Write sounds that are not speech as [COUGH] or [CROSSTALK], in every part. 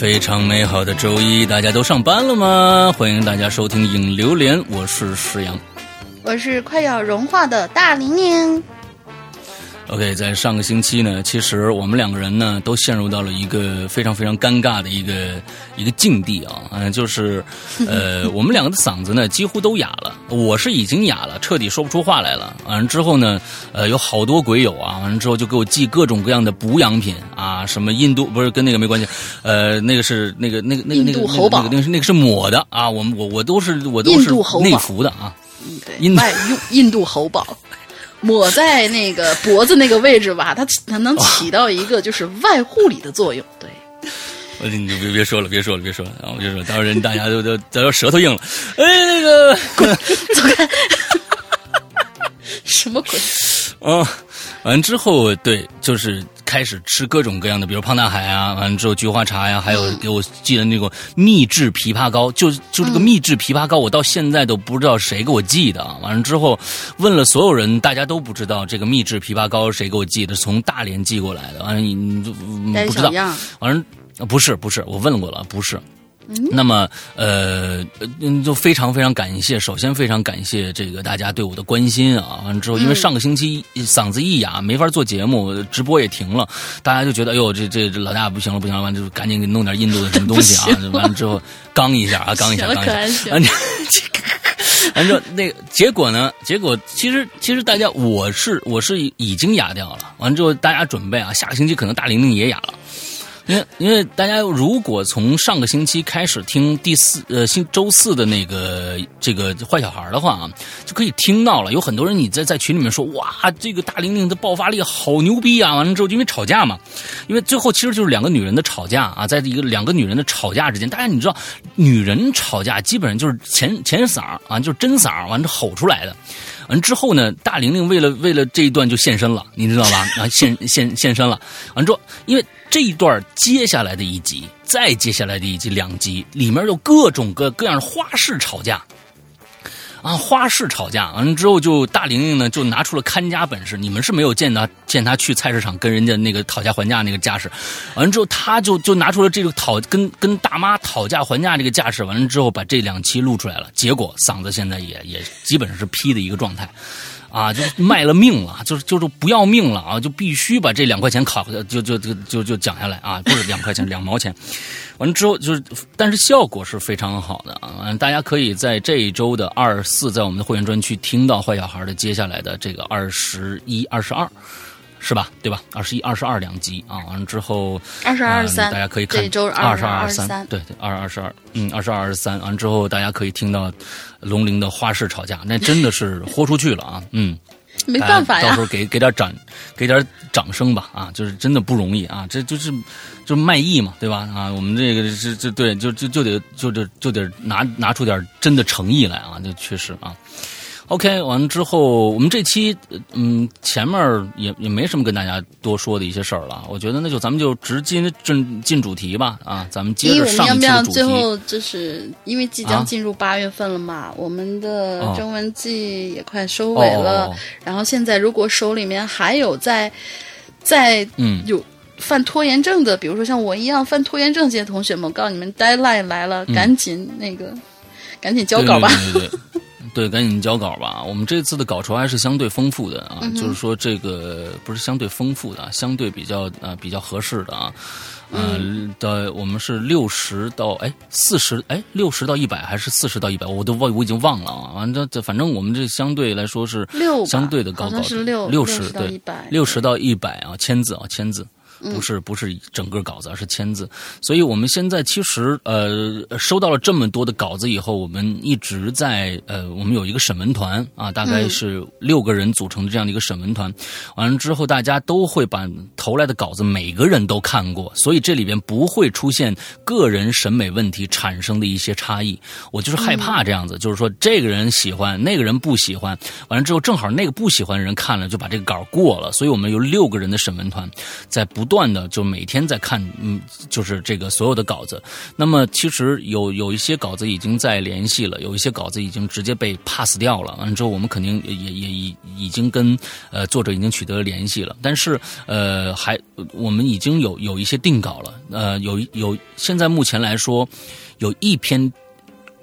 非常美好的周一，大家都上班了吗？欢迎大家收听《影榴莲》，我是石阳，我是快要融化的大玲玲。OK，在上个星期呢，其实我们两个人呢都陷入到了一个非常非常尴尬的一个一个境地啊，嗯，就是呃，我们两个的嗓子呢几乎都哑了，我是已经哑了，彻底说不出话来了。完了之后呢，呃，有好多鬼友啊，完了之后就给我寄各种各样的补养品啊，什么印度不是跟那个没关系，呃，那个是那个那个那个那个那个那个那个是抹的啊，我们我我都是我都是内服的啊，对，外用印度猴宝。[LAUGHS] 抹在那个脖子那个位置吧，它它能起到一个就是外护理的作用。对，我你就别别说了，别说了，别说了，然后我就说到时候人大家都都都要舌头硬了。哎，那个滚走开，什么鬼？啊，完之后对，就是开始吃各种各样的，比如胖大海啊，完了之后菊花茶呀，还有给我寄的那个秘制枇杷膏，就就这个秘制枇杷膏，我到现在都不知道谁给我寄的。完了之后问了所有人，大家都不知道这个秘制枇杷膏谁给我寄的，从大连寄过来的。完了你不知道，完了不是不是，我问过了，不是。那么，呃，嗯，就非常非常感谢。首先，非常感谢这个大家对我的关心啊。完了之后，因为上个星期嗓子一哑，没法做节目，直播也停了，大家就觉得，哎呦，这这这老大不行了，不行了，完就赶紧给弄点印度的什么东西啊。完了之后，刚一下啊，刚一下，刚一下。完完之后，那个结果呢？结果其实其实大家，我是我是已经哑掉了。完了之后，大家准备啊，下个星期可能大玲玲也哑了。因为因为大家如果从上个星期开始听第四呃星周四的那个这个坏小孩的话啊，就可以听到了。有很多人你在在群里面说哇，这个大玲玲的爆发力好牛逼啊！完了之后因为吵架嘛，因为最后其实就是两个女人的吵架啊，在一个两个女人的吵架之间，大家你知道，女人吵架基本上就是前前嗓啊，就是真嗓完了吼出来的。完之后呢，大玲玲为了为了这一段就现身了，你知道吧？啊，现现现身了。完之后，因为。这一段接下来的一集，再接下来的一集两集里面有各种各各样的花式吵架，啊，花式吵架完了之后，就大玲玲呢就拿出了看家本事。你们是没有见他见他去菜市场跟人家那个讨价还价那个架势，完了之后他就就拿出了这个讨跟跟大妈讨价还价这个架势，完了之后把这两期录出来了，结果嗓子现在也也基本上是劈的一个状态。啊，就卖了命了，[LAUGHS] 就是就是不要命了啊！就必须把这两块钱考，就就就就就讲下来啊！不是两块钱，两毛钱。完了之后就是，但是效果是非常好的啊！大家可以在这一周的二四，在我们的会员专区听到坏小孩的接下来的这个二十一、二十二。是吧？对吧？二十一、二十二两集啊，完了之后二十二、二十三，大家可以看这周二十二、二十三，对对，二二十二，嗯，二十二、二十三，完了之后大家可以听到龙鳞的花式吵架，那真的是豁出去了啊！嗯，没办法呀，到时候给给点掌，给点掌声吧啊！就是真的不容易啊，这就是就卖艺嘛，对吧？啊，我们这个这这对，就就就得就得就得拿拿出点真的诚意来啊！这确实啊。OK，完了之后，我们这期嗯前面也也没什么跟大家多说的一些事儿了。我觉得那就咱们就直接进进主题吧啊，咱们接着上期的主题。最后就是因为即将进入八月份了嘛，我们的征文季也快收尾了。然后现在如果手里面还有在在嗯有犯拖延症的，比如说像我一样犯拖延症这些同学们，我告诉你们，deadline 来了，赶紧那个赶紧交稿吧。对，[LAUGHS] 赶紧交稿吧。我们这次的稿酬还是相对丰富的啊，就是说这个不是相对丰富的，相对比较呃比较合适的啊。嗯，的我们是六十到哎四十哎六十到一百还是四十到一百，我都忘我已经忘了啊。完了这反正我们这相对来说是六相对的高稿，是六六十对六十到一百啊，签字啊签字。不是不是整个稿子，而是签字。所以我们现在其实呃收到了这么多的稿子以后，我们一直在呃，我们有一个审文团啊，大概是六个人组成的这样的一个审文团。完了之后，大家都会把投来的稿子每个人都看过，所以这里边不会出现个人审美问题产生的一些差异。我就是害怕这样子，就是说这个人喜欢，那个人不喜欢。完了之后，正好那个不喜欢的人看了就把这个稿过了。所以我们有六个人的审文团在不。断的就每天在看，嗯，就是这个所有的稿子。那么其实有有一些稿子已经在联系了，有一些稿子已经直接被 pass 掉了。完了之后，我们肯定也也已已经跟呃作者已经取得了联系了。但是呃，还我们已经有有一些定稿了。呃，有有现在目前来说，有一篇。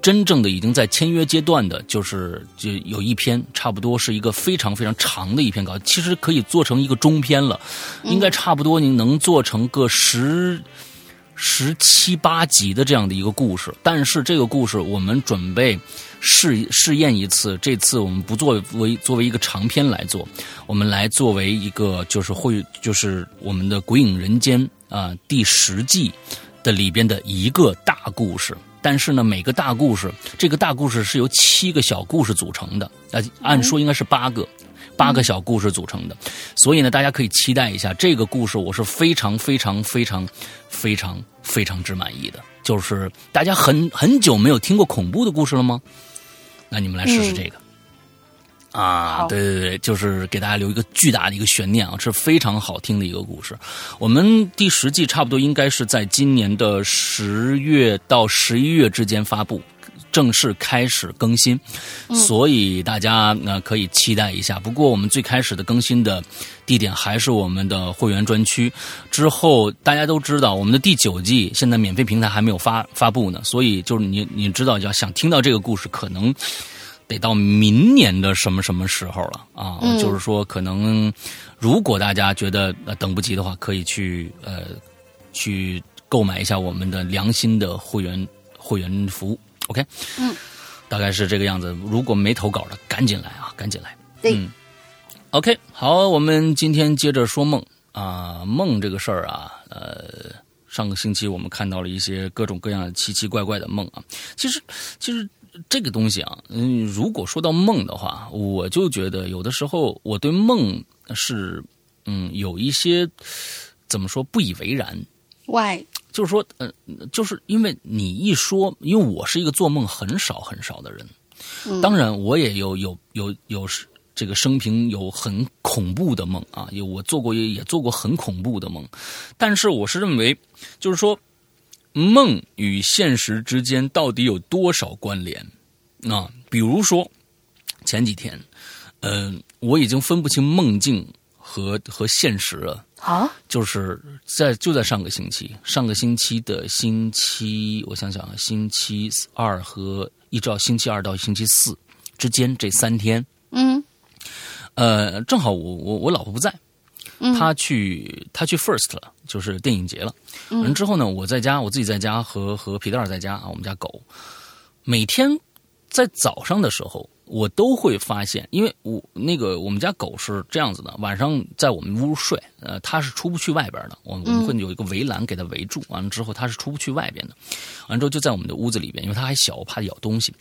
真正的已经在签约阶段的，就是就有一篇，差不多是一个非常非常长的一篇稿，其实可以做成一个中篇了，应该差不多您能做成个十十七八集的这样的一个故事。但是这个故事我们准备试试验一次，这次我们不作为作为一个长篇来做，我们来作为一个就是会就是我们的《鬼影人间》啊第十季的里边的一个大故事。但是呢，每个大故事，这个大故事是由七个小故事组成的，呃，按说应该是八个，八个小故事组成的，所以呢，大家可以期待一下这个故事，我是非常非常非常非常非常之满意的。就是大家很很久没有听过恐怖的故事了吗？那你们来试试这个。啊，对对对，就是给大家留一个巨大的一个悬念啊，是非常好听的一个故事。我们第十季差不多应该是在今年的十月到十一月之间发布，正式开始更新，所以大家呢可以期待一下。不过我们最开始的更新的地点还是我们的会员专区。之后大家都知道，我们的第九季现在免费平台还没有发发布呢，所以就是你你知道，要想听到这个故事，可能。得到明年的什么什么时候了啊？就是说，可能如果大家觉得呃等不及的话，可以去呃去购买一下我们的良心的会员会员服务。OK，嗯，大概是这个样子。如果没投稿的，赶紧来啊，赶紧来。嗯，OK，好，我们今天接着说梦啊，梦这个事儿啊，呃，上个星期我们看到了一些各种各样奇奇怪怪的梦啊，其实其实。这个东西啊，嗯，如果说到梦的话，我就觉得有的时候我对梦是，嗯，有一些怎么说不以为然。Why？就是说，嗯，就是因为你一说，因为我是一个做梦很少很少的人，当然我也有有有有这个生平有很恐怖的梦啊，有我做过也也做过很恐怖的梦，但是我是认为，就是说。梦与现实之间到底有多少关联？啊，比如说前几天，嗯，我已经分不清梦境和和现实了啊。就是在就在上个星期，上个星期的星期，我想想啊，星期二和一直到星期二到星期四之间这三天，嗯，呃，正好我我我老婆不在。他去他去 First 了，就是电影节了。完之后呢，我在家，我自己在家和和皮蛋在家啊，我们家狗每天在早上的时候，我都会发现，因为我那个我们家狗是这样子的，晚上在我们屋睡，呃，它是出不去外边的。我我们会有一个围栏给它围住，完了之后它是出不去外边的。完之后就在我们的屋子里边，因为它还小，怕咬东西。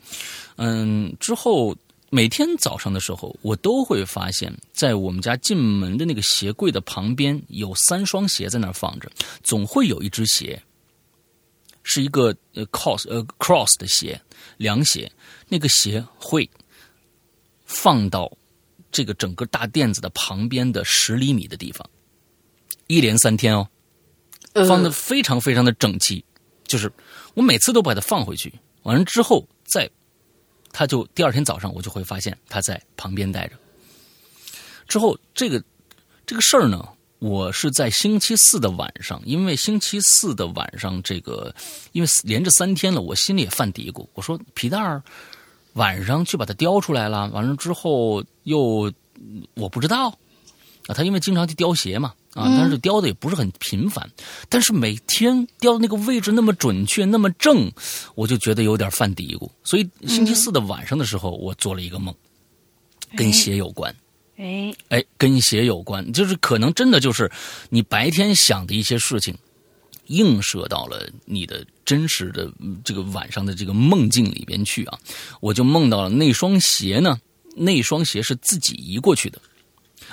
嗯，之后。每天早上的时候，我都会发现，在我们家进门的那个鞋柜的旁边有三双鞋在那儿放着，总会有一只鞋，是一个呃 cross 呃 cross 的鞋，凉鞋，那个鞋会放到这个整个大垫子的旁边的十厘米的地方，一连三天哦，放的非常非常的整齐，就是我每次都把它放回去，完了之后再。他就第二天早上，我就会发现他在旁边待着。之后，这个这个事儿呢，我是在星期四的晚上，因为星期四的晚上，这个因为连着三天了，我心里也犯嘀咕。我说皮蛋儿晚上去把它叼出来了，完了之后又我不知道啊，他因为经常去叼鞋嘛。啊，但是雕的也不是很频繁，但是每天雕的那个位置那么准确，那么正，我就觉得有点犯嘀咕。所以星期四的晚上的时候，我做了一个梦，跟鞋有关。哎哎，跟鞋有关，就是可能真的就是你白天想的一些事情，映射到了你的真实的这个晚上的这个梦境里边去啊。我就梦到了那双鞋呢，那双鞋是自己移过去的。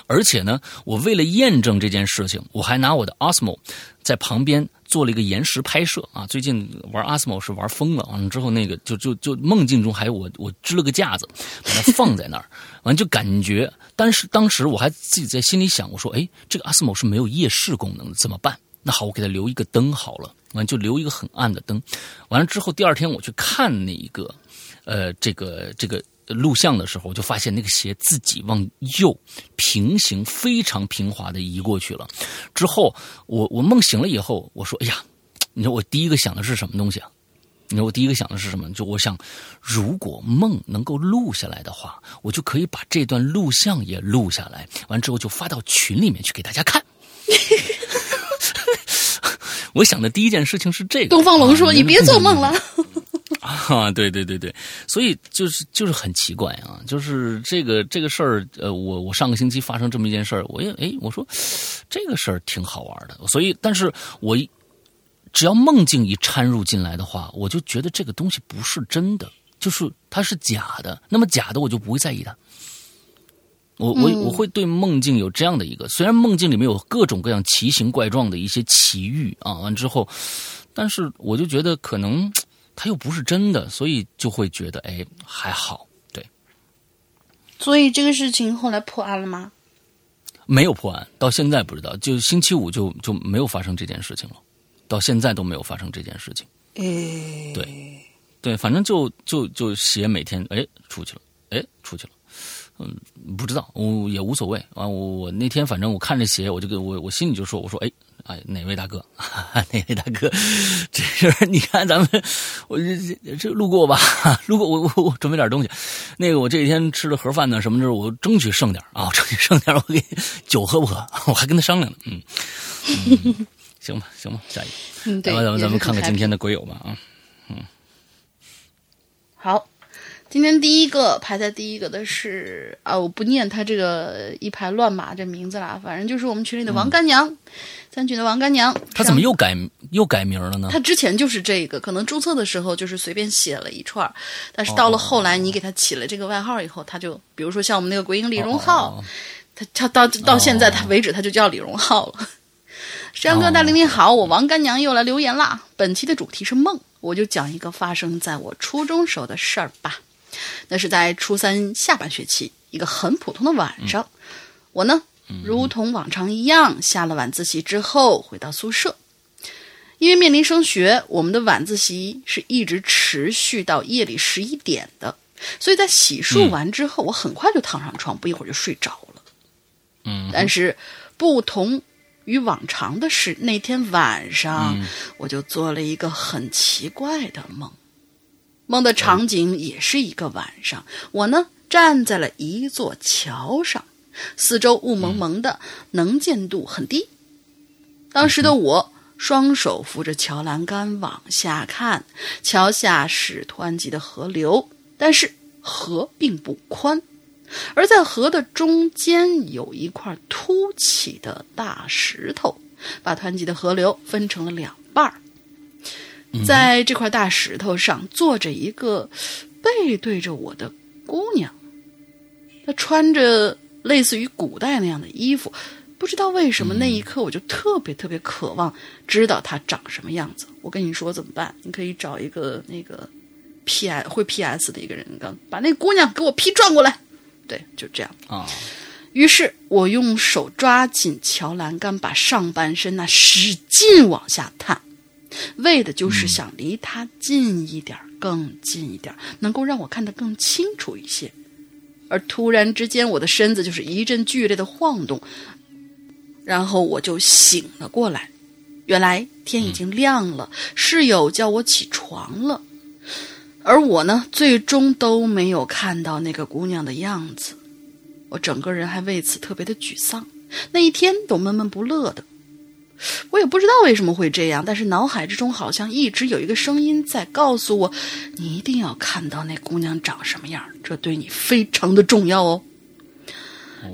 而且呢，我为了验证这件事情，我还拿我的 Osmo 在旁边做了一个延时拍摄啊。最近玩 Asmo 是玩疯了，完了之后那个就就就梦境中还有我我支了个架子，把它放在那儿，完就感觉，但是当时我还自己在心里想，我说，哎，这个 Asmo 是没有夜视功能的，怎么办？那好，我给它留一个灯好了，完就留一个很暗的灯。完了之后，第二天我去看那一个，呃，这个这个录像的时候，我就发现那个鞋自己往右平行，非常平滑的移过去了。之后，我我梦醒了以后，我说：“哎呀，你说我第一个想的是什么东西啊？你说我第一个想的是什么？就我想，如果梦能够录下来的话，我就可以把这段录像也录下来，完之后就发到群里面去给大家看。[LAUGHS] ”我想的第一件事情是这个。东方龙说：“你别做梦了。”啊，对对对对，所以就是就是很奇怪啊，就是这个这个事儿，呃，我我上个星期发生这么一件事儿，我也哎，我说这个事儿挺好玩的，所以，但是我只要梦境一掺入进来的话，我就觉得这个东西不是真的，就是它是假的，那么假的我就不会在意它。我我我会对梦境有这样的一个，虽然梦境里面有各种各样奇形怪状的一些奇遇啊，完之后，但是我就觉得可能它又不是真的，所以就会觉得哎还好，对。所以这个事情后来破案了吗？没有破案，到现在不知道，就星期五就就没有发生这件事情了，到现在都没有发生这件事情。哎，对对，反正就就就鞋每天哎出去了，哎出去了。嗯，不知道，我也无所谓啊。我我那天反正我看着鞋，我就跟我我心里就说，我说哎哎哪位大哥，哪位大哥，[LAUGHS] 这是你看咱们我这这路过吧，路过我我我准备点东西，那个我这几天吃的盒饭呢，什么的，我争取剩点啊，争取剩点，我给酒喝不喝？[LAUGHS] 我还跟他商量呢，嗯，[LAUGHS] 行吧行吧，下一个，嗯对，咱们咱们看看今天的鬼友吧啊，嗯，好。今天第一个排在第一个的是啊，我不念他这个一排乱码这名字啦，反正就是我们群里的王干娘，三群的王干娘。他怎么又改又改名了呢？他之前就是这个，可能注册的时候就是随便写了一串，但是到了后来你给他起了这个外号以后，他就比如说像我们那个鬼影李荣浩，他他到到现在他为止他就叫李荣浩了。山哥大玲玲好，我王干娘又来留言啦。本期的主题是梦，我就讲一个发生在我初中时候的事儿吧。那是在初三下半学期，一个很普通的晚上，我呢，如同往常一样，下了晚自习之后回到宿舍。因为面临升学，我们的晚自习是一直持续到夜里十一点的，所以在洗漱完之后，我很快就躺上床，不一会儿就睡着了。嗯，但是不同于往常的是，那天晚上我就做了一个很奇怪的梦。梦的场景也是一个晚上，我呢站在了一座桥上，四周雾蒙蒙的，能见度很低。当时的我双手扶着桥栏杆往下看，桥下是湍急的河流，但是河并不宽，而在河的中间有一块凸起的大石头，把湍急的河流分成了两半儿。在这块大石头上坐着一个背对着我的姑娘，她穿着类似于古代那样的衣服，不知道为什么那一刻我就特别特别渴望知道她长什么样子。我跟你说怎么办？你可以找一个那个 P S 会 P S 的一个人，刚把那姑娘给我 P 转过来。对，就这样啊。于是我用手抓紧桥栏杆，把上半身那使劲往下探。为的就是想离他近一点，更近一点，能够让我看得更清楚一些。而突然之间，我的身子就是一阵剧烈的晃动，然后我就醒了过来。原来天已经亮了，室友叫我起床了，而我呢，最终都没有看到那个姑娘的样子。我整个人还为此特别的沮丧，那一天都闷闷不乐的。我也不知道为什么会这样，但是脑海之中好像一直有一个声音在告诉我：你一定要看到那姑娘长什么样，这对你非常的重要哦。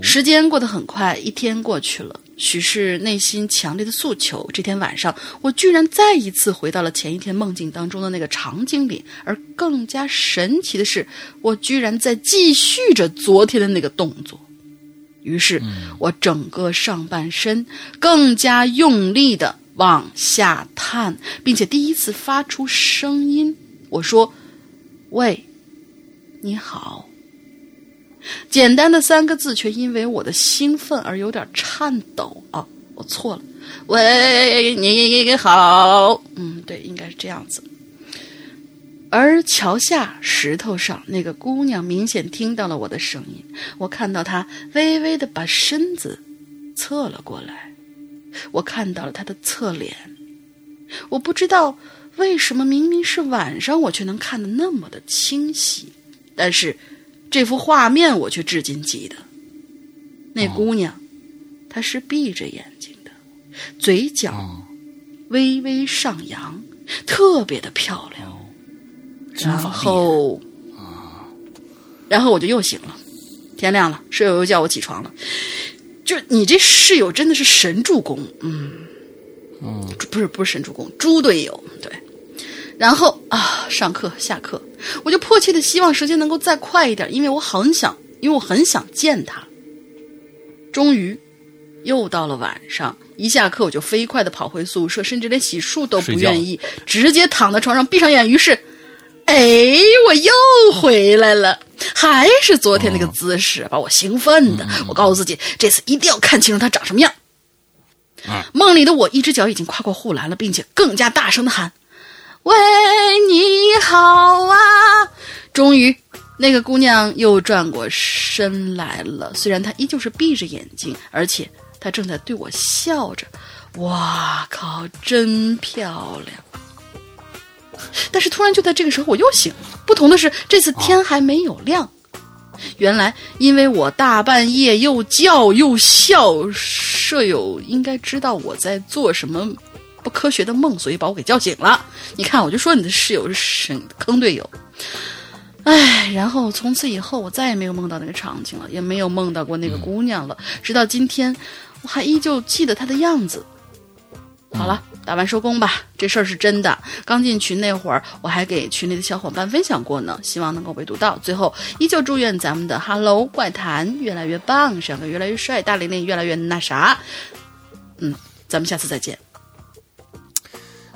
时间过得很快，一天过去了，许是内心强烈的诉求。这天晚上，我居然再一次回到了前一天梦境当中的那个场景里，而更加神奇的是，我居然在继续着昨天的那个动作。于是我整个上半身更加用力的往下探，并且第一次发出声音。我说：“喂，你好。”简单的三个字，却因为我的兴奋而有点颤抖啊！我错了，喂，你好。嗯，对，应该是这样子。而桥下石头上那个姑娘明显听到了我的声音，我看到她微微的把身子侧了过来，我看到了她的侧脸。我不知道为什么明明是晚上，我却能看得那么的清晰，但是。这幅画面我却至今记得。那姑娘，她是闭着眼睛的，嘴角微微上扬，特别的漂亮。然后，然后我就又醒了。天亮了，室友又叫我起床了。就你这室友真的是神助攻，嗯，嗯，不是不是神助攻，猪队友，对。然后啊，上课下课，我就迫切的希望时间能够再快一点，因为我很想，因为我很想见他。终于，又到了晚上，一下课我就飞快的跑回宿舍，甚至连洗漱都不愿意，直接躺在床上闭上眼。于是，哎，我又回来了，还是昨天那个姿势，把我兴奋的。我告诉自己，这次一定要看清楚他长什么样。梦里的我，一只脚已经跨过护栏了，并且更加大声的喊。喂，你好啊！终于，那个姑娘又转过身来了。虽然她依旧是闭着眼睛，而且她正在对我笑着。哇靠，真漂亮！但是突然就在这个时候，我又醒了。不同的是，这次天还没有亮。原来，因为我大半夜又叫又笑，舍友应该知道我在做什么。不科学的梦，所以把我给叫醒了。你看，我就说你的室友是神坑队友。唉，然后从此以后，我再也没有梦到那个场景了，也没有梦到过那个姑娘了。直到今天，我还依旧记得她的样子。好了，打完收工吧。这事儿是真的。刚进群那会儿，我还给群里的小伙伴分享过呢，希望能够被读到。最后，依旧祝愿咱们的 Hello 怪谈越来越棒，帅哥越来越帅，大玲玲越来越那啥。嗯，咱们下次再见。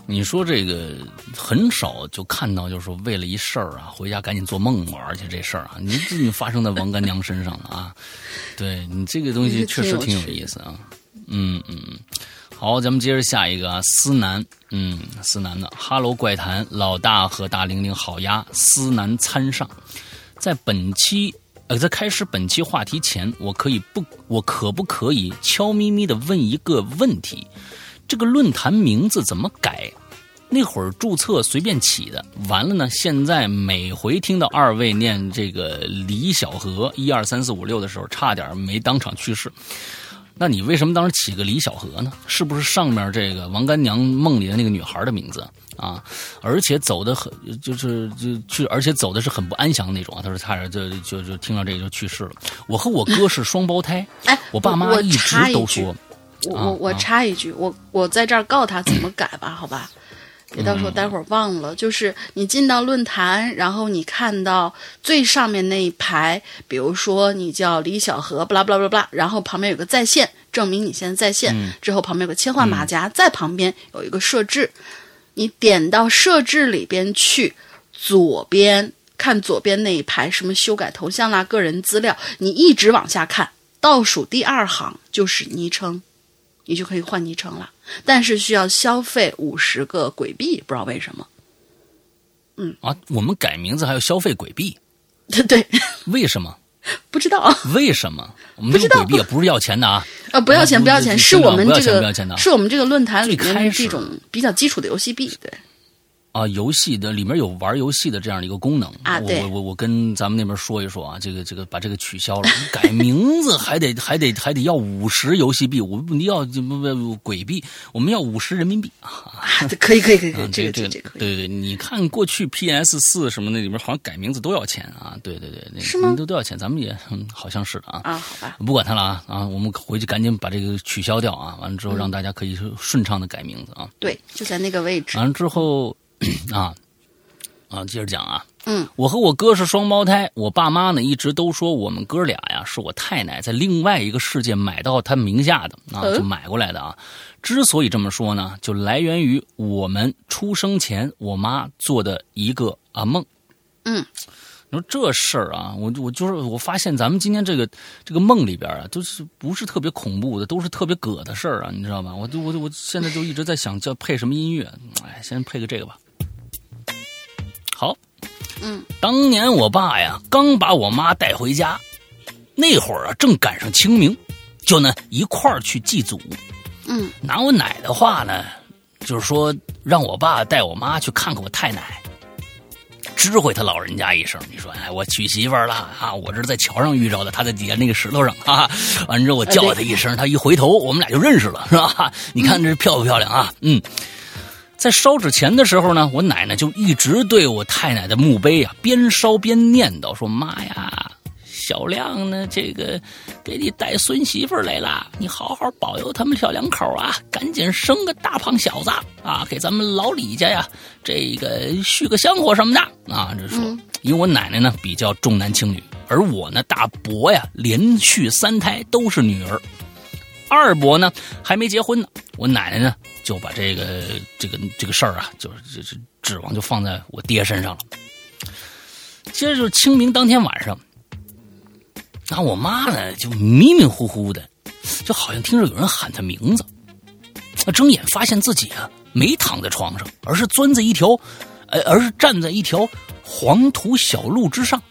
你说这个很少就看到，就是说为了一事儿啊，回家赶紧做梦嘛。而且这事儿啊，你这发生在王干娘身上了啊。对你这个东西确实挺有意思啊。嗯嗯嗯，好，咱们接着下一个啊，思南，嗯，思南的哈喽怪谈，老大和大玲玲好呀，思南参上。在本期呃，在开始本期话题前，我可以不，我可不可以悄咪咪的问一个问题？这个论坛名字怎么改？那会儿注册随便起的，完了呢。现在每回听到二位念这个李小河一二三四五六的时候，差点没当场去世。那你为什么当时起个李小河呢？是不是上面这个王干娘梦里的那个女孩的名字啊？而且走的很，就是就去，而且走的是很不安详那种啊。他说差点就就就听到这个就去世了。我和我哥是双胞胎，[COUGHS] 哎，我爸妈一直都说。我我我插一句，我我在这儿告他怎么改吧，好吧，别到时候待会儿忘了。就是你进到论坛，然后你看到最上面那一排，比如说你叫李小河，不啦不啦不啦不啦，然后旁边有个在线，证明你现在在线。之后旁边有个切换马甲，在旁边有一个设置，你点到设置里边去，左边看左边那一排，什么修改头像啦、个人资料，你一直往下看，倒数第二行就是昵称。你就可以换昵称了，但是需要消费五十个鬼币，不知道为什么。嗯啊，我们改名字还要消费鬼币？[LAUGHS] 对对，为什么？不知道。为什么？我们这个鬼币也不是要钱的啊！[LAUGHS] 啊，不要钱，不要钱，是我们这个的，是我们这个论坛里面这种比较基础的游戏币，对。啊，游戏的里面有玩游戏的这样的一个功能啊，我我我我跟咱们那边说一说啊，这个这个把这个取消了，改名字还得还得还得要五十游戏币，我你要不不鬼币，我们要五十人民币啊，可以可以可以，这个这个这可以，对对对，你看过去 PS 四什么那里面好像改名字都要钱啊，对对对，那是吗？都都要钱，咱们也好像是的啊啊，好吧，不管他了啊啊，我们回去赶紧把这个取消掉啊，完了之后让大家可以顺畅的改名字啊，对，就在那个位置，完了之后 [CLEARS THROAT] 啊。啊，接着讲啊，嗯，我和我哥是双胞胎，我爸妈呢一直都说我们哥俩呀是我太奶在另外一个世界买到他名下的啊，就买过来的啊。之所以这么说呢，就来源于我们出生前我妈做的一个啊梦。嗯，你说这事儿啊，我我就是我发现咱们今天这个这个梦里边啊，都是不是特别恐怖的，都是特别葛的事儿啊，你知道吧？我就我我现在就一直在想叫配什么音乐，哎，先配个这个吧。好。嗯，当年我爸呀刚把我妈带回家，那会儿啊正赶上清明，就呢一块儿去祭祖。嗯，拿我奶的话呢，就是说让我爸带我妈去看看我太奶，知会他老人家一声。你说，哎，我娶媳妇了啊！我这是在桥上遇着的，他在底下那个石头上啊。完之后我叫他一声，他一回头，我们俩就认识了，是吧？你看这漂不漂亮啊？嗯。在烧纸钱的时候呢，我奶奶就一直对我太奶的墓碑啊，边烧边念叨说：“妈呀，小亮呢，这个给你带孙媳妇来了，你好好保佑他们小两口啊，赶紧生个大胖小子啊，给咱们老李家呀，这个续个香火什么的啊。”这说，因为我奶奶呢比较重男轻女，而我呢大伯呀连续三胎都是女儿。二伯呢还没结婚呢，我奶奶呢就把这个这个这个事儿啊，就是这这指望就放在我爹身上了。接着就是清明当天晚上，那我妈呢就迷迷糊糊的，就好像听着有人喊她名字。她睁眼发现自己啊没躺在床上，而是钻在一条，呃，而是站在一条黄土小路之上，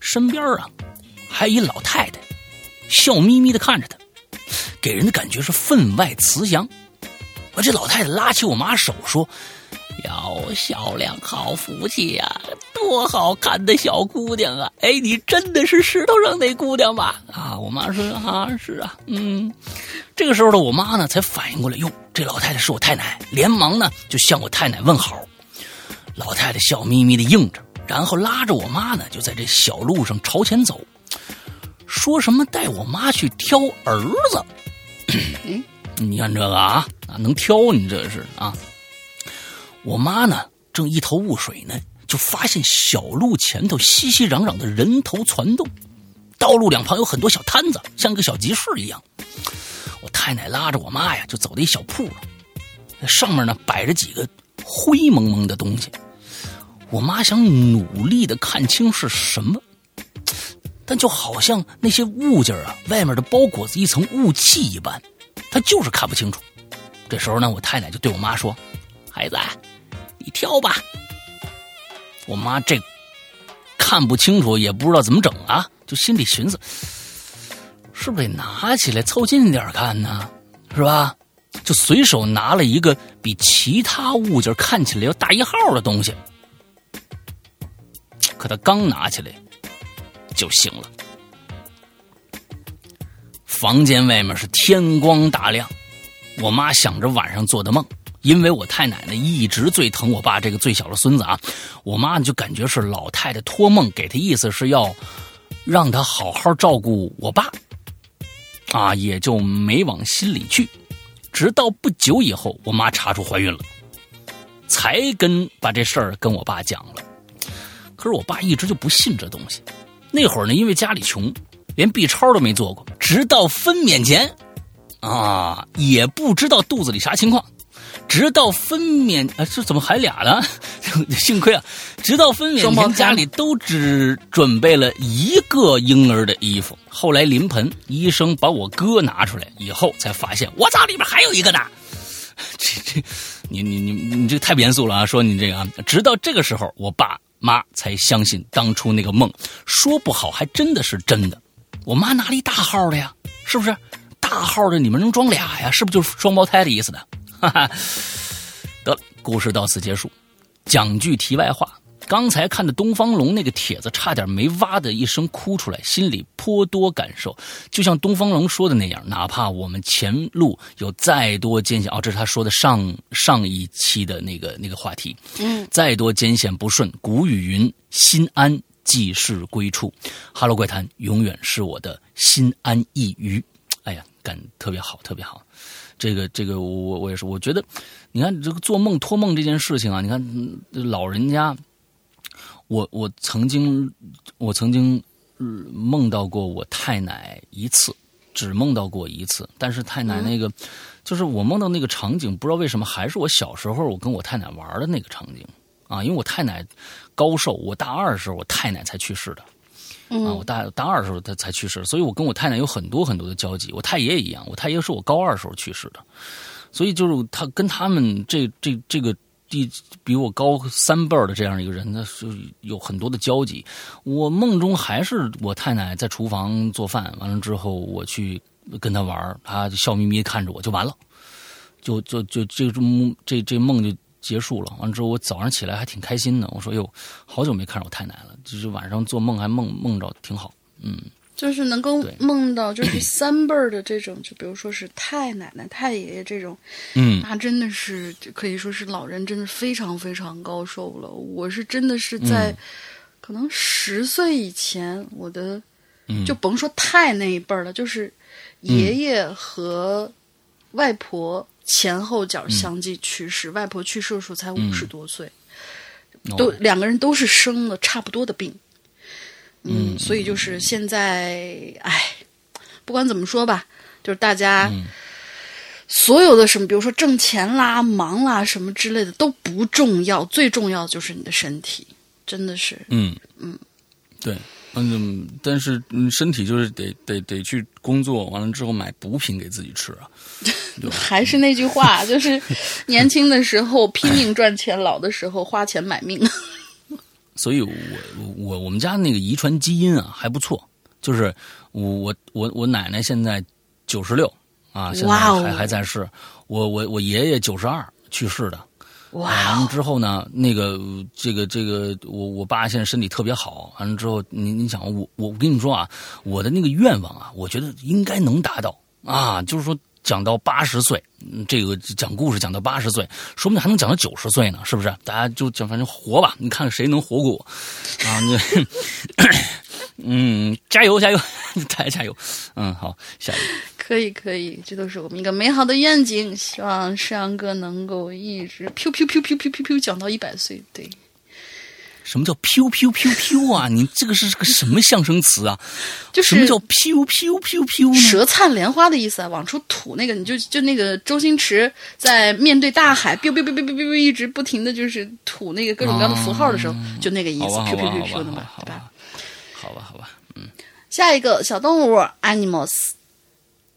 身边啊还有一老太太。笑眯眯的看着他，给人的感觉是分外慈祥。而这老太太拉起我妈手说：“哟，小亮好福气呀，多好看的小姑娘啊！哎，你真的是石头上那姑娘吧？”啊，我妈说：“啊，是啊，嗯。”这个时候的我妈呢，才反应过来，哟，这老太太是我太奶，连忙呢就向我太奶问好。老太太笑眯眯的应着，然后拉着我妈呢，就在这小路上朝前走。说什么带我妈去挑儿子？嗯，[CLEARS THROAT] 你看这个啊啊，能挑你这是啊？我妈呢正一头雾水呢，就发现小路前头熙熙攘攘的人头攒动，道路两旁有很多小摊子，像个小集市一样。我太奶拉着我妈呀，就走到一小铺上，上面呢摆着几个灰蒙蒙的东西。我妈想努力的看清是什么。但就好像那些物件啊，外面的包裹着一层雾气一般，他就是看不清楚。这时候呢，我太奶就对我妈说：“孩子，你挑吧。”我妈这看不清楚，也不知道怎么整啊，就心里寻思：是不是得拿起来凑近点看呢？是吧？就随手拿了一个比其他物件看起来要大一号的东西。可他刚拿起来。就行了。房间外面是天光大亮，我妈想着晚上做的梦，因为我太奶奶一直最疼我爸这个最小的孙子啊，我妈就感觉是老太太托梦给她，意思是要让她好好照顾我爸，啊，也就没往心里去。直到不久以后，我妈查出怀孕了，才跟把这事儿跟我爸讲了。可是我爸一直就不信这东西。那会儿呢，因为家里穷，连 B 超都没做过。直到分娩前，啊，也不知道肚子里啥情况。直到分娩，啊，这怎么还俩呢？[LAUGHS] 幸亏啊，直到分娩前，家里都只准备了一个婴儿的衣服。后来临盆，医生把我哥拿出来以后，才发现我操，里边还有一个呢。这这，你你你你这太严肃了啊！说你这个啊，直到这个时候，我爸。妈才相信当初那个梦，说不好还真的是真的。我妈拿了一大号的呀，是不是？大号的你们能装俩呀？是不是就是双胞胎的意思呢？哈哈，得了，故事到此结束。讲句题外话。刚才看的东方龙那个帖子，差点没哇的一声哭出来，心里颇多感受。就像东方龙说的那样，哪怕我们前路有再多艰险，哦，这是他说的上上一期的那个那个话题，嗯，再多艰险不顺，古语云：心安即是归处。哈喽怪谈永远是我的心安一隅。哎呀，感特别好，特别好。这个这个，我我也是，我觉得，你看这个做梦托梦这件事情啊，你看老人家。我我曾经我曾经梦到过我太奶一次，只梦到过一次。但是太奶那个，就是我梦到那个场景，不知道为什么还是我小时候我跟我太奶玩的那个场景啊。因为我太奶高寿，我大二的时候我太奶才去世的。啊，我大大二的时候他才去世，所以我跟我太奶有很多很多的交集。我太爷也一样，我太爷是我高二时候去世的，所以就是他跟他们这这这个第比我高三辈儿的这样一个人，那是有很多的交集。我梦中还是我太奶在厨房做饭，完了之后我去跟他玩，他就笑眯眯看着我就完了，就就就这梦这这梦就。结束了，完了之后我早上起来还挺开心的。我说：“哟，好久没看着我太奶了，就是晚上做梦还梦梦着挺好。”嗯，就是能够梦到就是 [CLEARS THROAT] 三辈儿的这种，就比如说是太奶奶、太爷爷这种，嗯，那真的是可以说是老人，真的非常非常高寿了。我是真的是在可能十岁以前，我的就甭说太那一辈儿了，就是爷爷和外婆。前后脚相继去世，外婆去世的时候才五十多岁，都两个人都是生了差不多的病，嗯，所以就是现在，哎，不管怎么说吧，就是大家所有的什么，比如说挣钱啦、忙啦什么之类的都不重要，最重要的就是你的身体，真的是，嗯嗯，对。嗯，但是嗯，身体就是得得得去工作，完了之后买补品给自己吃啊。[LAUGHS] 还是那句话，就是年轻的时候拼命赚钱，老的时候花钱买命。所以我我我们家那个遗传基因啊还不错，就是我我我我奶奶现在九十六啊，现在还还在世。我我我爷爷九十二去世的。完了之后呢，那个这个这个，我我爸现在身体特别好。完了之后，你你想我我跟你说啊，我的那个愿望啊，我觉得应该能达到啊，就是说讲到八十岁，这个讲故事讲到八十岁，说不定还能讲到九十岁呢，是不是？大家就讲反正活吧，你看谁能活过我啊？你嗯，加油加油，[LAUGHS] 大家加油。嗯，好，下一个。可以可以，这都是我们一个美好的愿景。希望世阳哥能够一直噗噗噗噗噗噗噗讲到一百岁。对，什么叫噗噗噗噗啊？[LAUGHS] 你这个是个什么象声词啊？就什么叫噗噗噗噗？舌灿莲花的意思啊，往出吐那个，你就就那个周星驰在面对大海，biu biu biu biu biu biu 一直不停的就是吐那个各种各样的符号的时候，就那个意思，噗噗噗噗的嘛，对吧？好吧，好吧，嗯。下一个小动物 animals。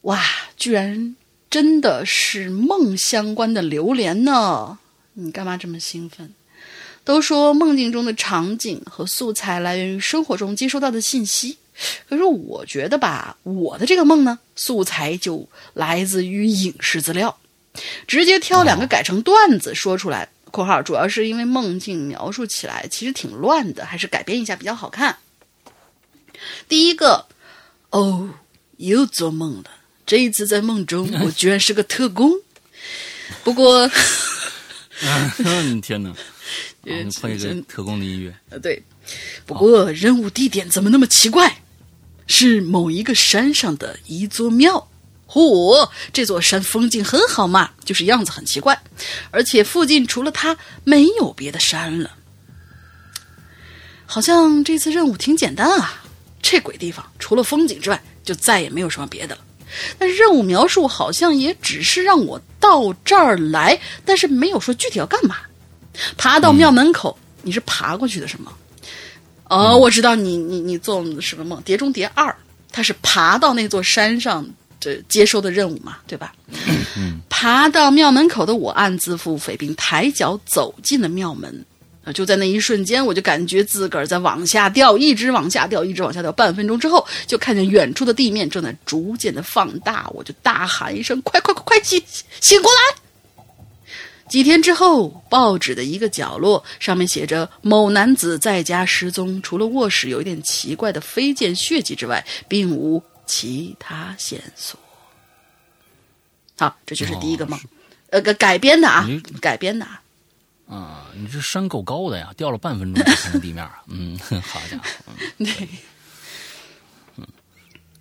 哇，居然真的是梦相关的榴莲呢！你干嘛这么兴奋？都说梦境中的场景和素材来源于生活中接收到的信息，可是我觉得吧，我的这个梦呢，素材就来自于影视资料，直接挑两个改成段子说出来。（括号主要是因为梦境描述起来其实挺乱的，还是改编一下比较好看。）第一个，哦，又做梦了。这一次在梦中，我居然是个特工。不过，[LAUGHS] [LAUGHS] 天哪！放一个特工的音乐。呃，对。不过任务地点怎么那么奇怪？是某一个山上的一座庙。嚯，这座山风景很好嘛，就是样子很奇怪，而且附近除了它没有别的山了。好像这次任务挺简单啊。这鬼地方除了风景之外，就再也没有什么别的了。但任务描述好像也只是让我到这儿来，但是没有说具体要干嘛。爬到庙门口，你是爬过去的，是吗？哦，我知道你你你做什么梦，《碟中谍二》，他是爬到那座山上这接收的任务嘛，对吧？爬到庙门口的我暗自腹诽，并抬脚走进了庙门。啊！就在那一瞬间，我就感觉自个儿在往下掉，一直往下掉，一直往下掉。半分钟之后，就看见远处的地面正在逐渐的放大，我就大喊一声：“快快快快醒醒过来！”几天之后，报纸的一个角落上面写着：“某男子在家失踪，除了卧室有一点奇怪的飞溅血迹之外，并无其他线索。”好，这就是第一个梦，呃，改改编的啊，改编的。啊，你这山够高的呀，掉了半分钟才看见地面啊！[LAUGHS] 嗯，好家伙，[LAUGHS] 对，嗯。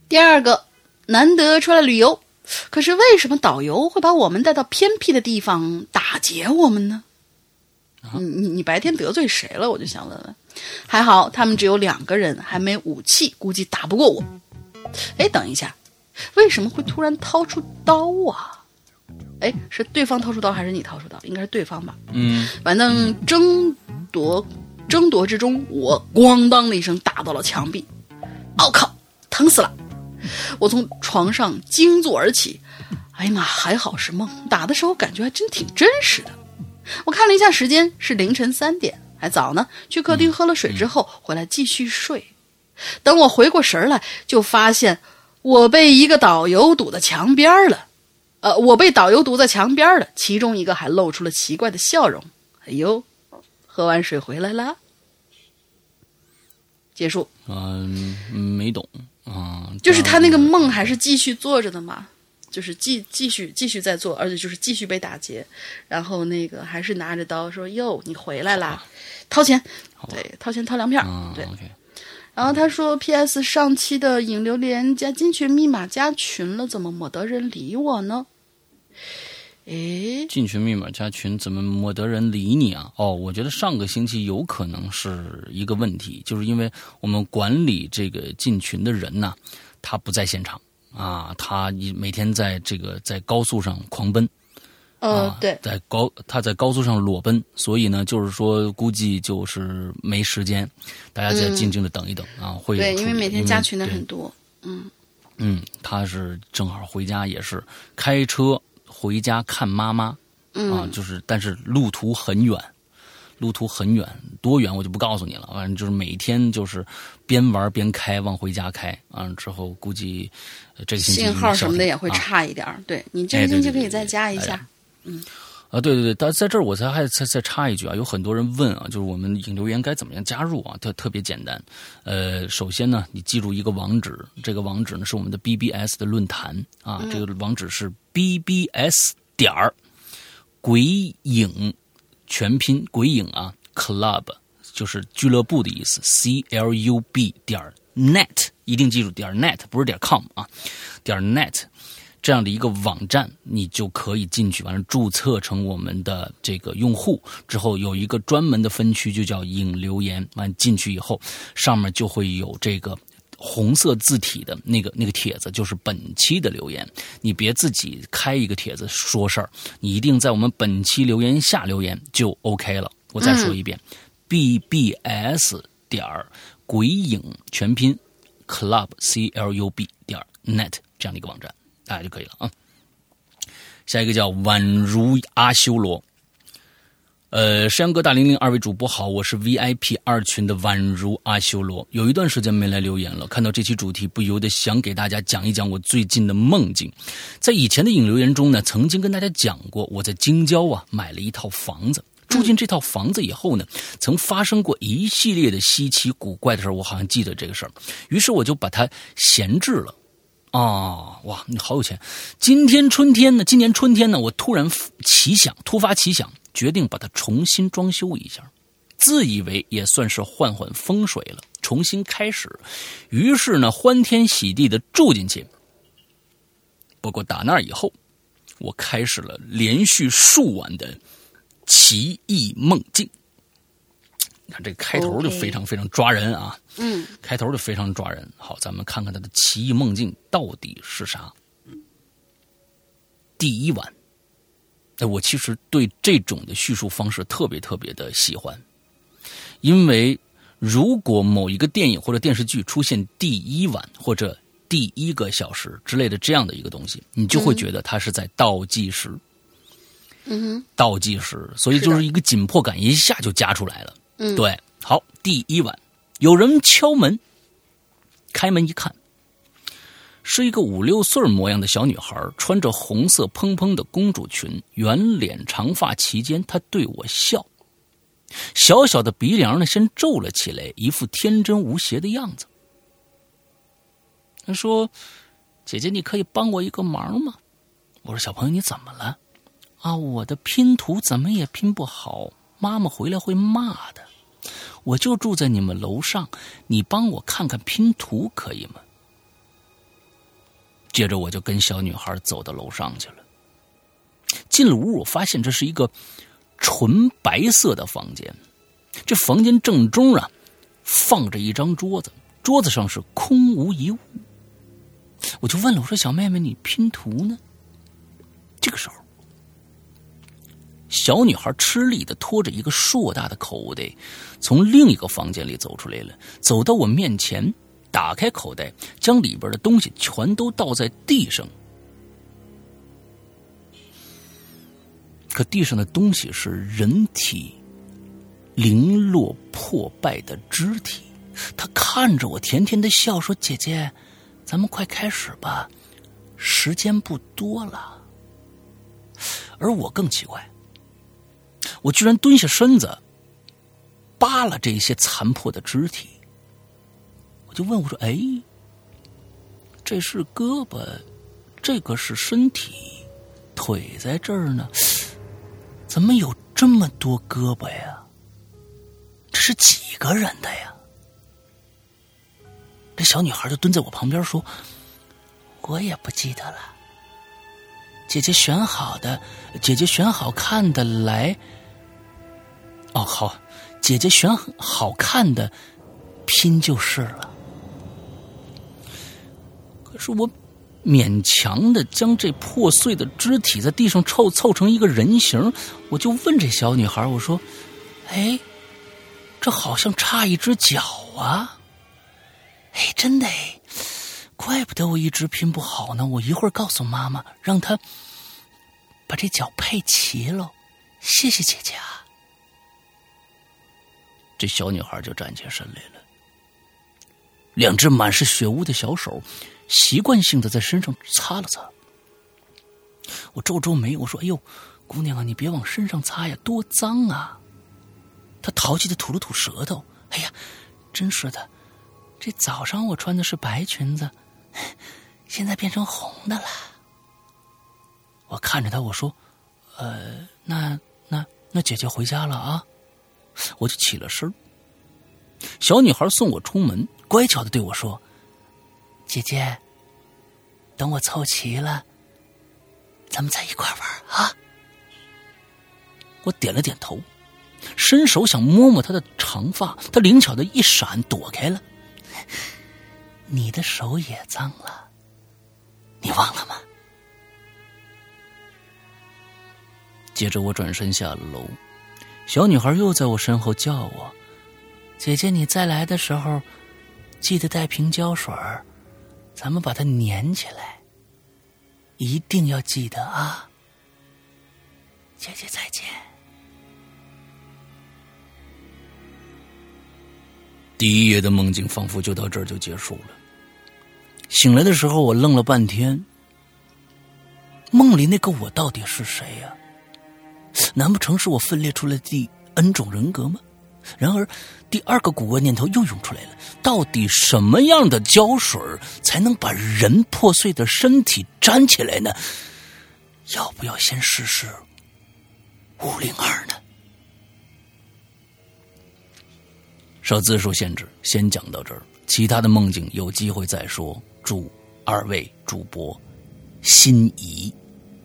第二个，难得出来旅游，可是为什么导游会把我们带到偏僻的地方打劫我们呢？你你你白天得罪谁了？我就想问问。还好他们只有两个人，还没武器，估计打不过我。哎，等一下，为什么会突然掏出刀啊？哎，是对方掏出刀还是你掏出刀？应该是对方吧。嗯，反正争夺争夺之中，我咣当的一声打到了墙壁。我靠，疼死了！我从床上惊坐而起。哎呀妈，还好是梦，打的时候感觉还真挺真实的。我看了一下时间，是凌晨三点，还早呢。去客厅喝了水之后，回来继续睡。等我回过神来，就发现我被一个导游堵在墙边了。呃，我被导游堵在墙边了，其中一个还露出了奇怪的笑容。哎呦，喝完水回来了。结束。嗯，没懂啊。就是他那个梦还是继续做着的嘛，就是继继续继续在做，而且就是继续被打劫，然后那个还是拿着刀说：“哟，你回来啦，掏钱。”对，掏钱掏粮票。对。然后他说：“P.S. 上期的引流连加进群密码加群了，怎么没得人理我呢？”诶，进群密码加群怎么没得人理你啊？哦，我觉得上个星期有可能是一个问题，就是因为我们管理这个进群的人呢，他不在现场啊，他每天在这个在高速上狂奔，啊，对，在高他在高速上裸奔，所以呢，就是说估计就是没时间，大家再静静的等一等啊，会对，因为每天加群的很多，嗯嗯，他是正好回家也是开车。回家看妈妈，啊，就是，但是路途很远，路途很远，多远我就不告诉你了。反正就是每天就是边玩边开，往回家开。啊，之后估计这个信号什么的也会差一点。对你这个星期可以再加一下。嗯，啊，对对对，但在这儿我才还再再插一句啊，有很多人问啊，就是我们引流员该怎么样加入啊？特特别简单，呃，首先呢，你记住一个网址，这个网址呢是我们的 BBS 的论坛啊，这个网址是。b b s 点儿鬼影全拼鬼影啊，club 就是俱乐部的意思。c l u b 点 net 一定记住点 net 不是点 com 啊，点 net 这样的一个网站，你就可以进去，完了注册成我们的这个用户之后，有一个专门的分区，就叫影留言。完进去以后，上面就会有这个。红色字体的那个那个帖子就是本期的留言，你别自己开一个帖子说事儿，你一定在我们本期留言下留言就 OK 了。我再说一遍，bbs 点儿鬼影全拼 club c l u b 点 net 这样的一个网站，大家就可以了啊。下一个叫宛如阿修罗。呃，山哥大玲玲，二位主播好，我是 VIP 二群的宛如阿修罗。有一段时间没来留言了，看到这期主题，不由得想给大家讲一讲我最近的梦境。在以前的引留言中呢，曾经跟大家讲过，我在京郊啊买了一套房子，住进这套房子以后呢，曾发生过一系列的稀奇古怪的事我好像记得这个事儿，于是我就把它闲置了。啊，哇，你好有钱！今天春天呢，今年春天呢，我突然奇想，突发奇想。决定把它重新装修一下，自以为也算是换换风水了，重新开始。于是呢，欢天喜地的住进去。不过打那以后，我开始了连续数晚的奇异梦境。你看这开头就非常非常抓人啊！嗯，开头就非常抓人。好，咱们看看他的奇异梦境到底是啥。第一晚。哎，我其实对这种的叙述方式特别特别的喜欢，因为如果某一个电影或者电视剧出现第一晚或者第一个小时之类的这样的一个东西，你就会觉得它是在倒计时。嗯哼，倒计时，所以就是一个紧迫感一下就加出来了。嗯，对，好，第一晚有人敲门，开门一看。是一个五六岁模样的小女孩，穿着红色蓬蓬的公主裙，圆脸长发齐肩。她对我笑，小小的鼻梁呢，先皱了起来，一副天真无邪的样子。她说：“姐姐，你可以帮我一个忙吗？”我说：“小朋友，你怎么了？”啊，我的拼图怎么也拼不好，妈妈回来会骂的。我就住在你们楼上，你帮我看看拼图可以吗？接着我就跟小女孩走到楼上去了。进了屋，我发现这是一个纯白色的房间。这房间正中啊，放着一张桌子，桌子上是空无一物。我就问了，我说：“小妹妹，你拼图呢？”这个时候，小女孩吃力的拖着一个硕大的口袋，从另一个房间里走出来了，走到我面前，打开口袋，将里边的东西全都倒在地上。可地上的东西是人体零落破败的肢体。他看着我，甜甜的笑，说：“姐姐。”咱们快开始吧，时间不多了。而我更奇怪，我居然蹲下身子，扒拉这些残破的肢体。我就问我说：“哎，这是胳膊，这个是身体，腿在这儿呢，怎么有这么多胳膊呀？这是几个人的呀？”这小女孩就蹲在我旁边说：“我也不记得了。姐姐选好的，姐姐选好看的来。哦，好，姐姐选好看的拼就是了。可是我勉强的将这破碎的肢体在地上凑凑成一个人形，我就问这小女孩：我说，哎，这好像差一只脚啊。”哎，真的哎，怪不得我一直拼不好呢。我一会儿告诉妈妈，让她把这脚配齐喽。谢谢姐姐啊！这小女孩就站起身来了，两只满是血污的小手习惯性的在身上擦了擦。我皱皱眉，我说：“哎呦，姑娘啊，你别往身上擦呀，多脏啊！”她淘气的吐了吐舌头，哎呀，真是的。这早上我穿的是白裙子，现在变成红的了。我看着他，我说：“呃，那那那姐姐回家了啊。”我就起了身。小女孩送我出门，乖巧的对我说：“姐姐，等我凑齐了，咱们在一块玩啊。”我点了点头，伸手想摸摸她的长发，她灵巧的一闪，躲开了。你的手也脏了，你忘了吗？接着我转身下了楼，小女孩又在我身后叫我：“姐姐，你再来的时候，记得带瓶胶水咱们把它粘起来，一定要记得啊！”姐姐再见。第一夜的梦境仿佛就到这儿就结束了。醒来的时候，我愣了半天。梦里那个我到底是谁呀？难不成是我分裂出来第 N 种人格吗？然而，第二个古怪念头又涌出来了：到底什么样的胶水才能把人破碎的身体粘起来呢？要不要先试试五零二呢？受字数限制，先讲到这儿。其他的梦境有机会再说。祝二位主播心仪、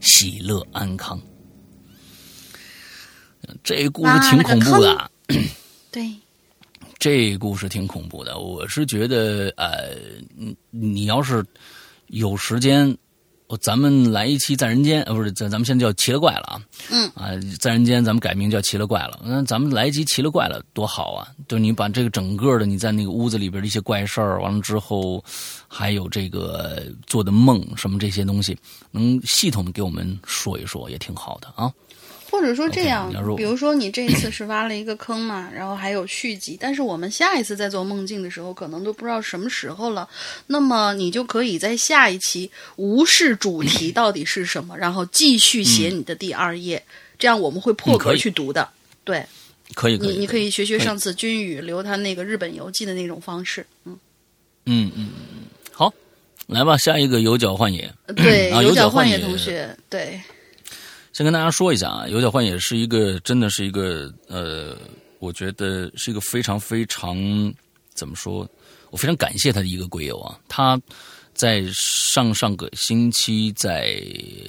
喜乐、安康。这故事挺恐怖的。[CLEARS THROAT] 对，这故事挺恐怖的。我是觉得，呃，你要是有时间。咱们来一期在人间，呃，不是，咱咱们现在叫奇了怪了啊。嗯。啊，在人间咱们改名叫奇了怪了。那咱们来一集奇了怪了，多好啊！就你把这个整个的你在那个屋子里边的一些怪事儿，完了之后，还有这个做的梦什么这些东西，能系统的给我们说一说，也挺好的啊。或者说这样，比如说你这一次是挖了一个坑嘛，然后还有续集，但是我们下一次在做梦境的时候，可能都不知道什么时候了。那么你就可以在下一期无视主题到底是什么，然后继续写你的第二页，这样我们会破格去读的。对，可以，你你可以学学上次君宇留他那个日本游记的那种方式。嗯嗯嗯嗯，好，来吧，下一个有脚幻野。对，[CLEARS THROAT] 有脚幻野同学，对。先跟大家说一下啊，有脚幻也是一个，真的是一个，呃，我觉得是一个非常非常怎么说，我非常感谢他的一个鬼友啊。他在上上个星期在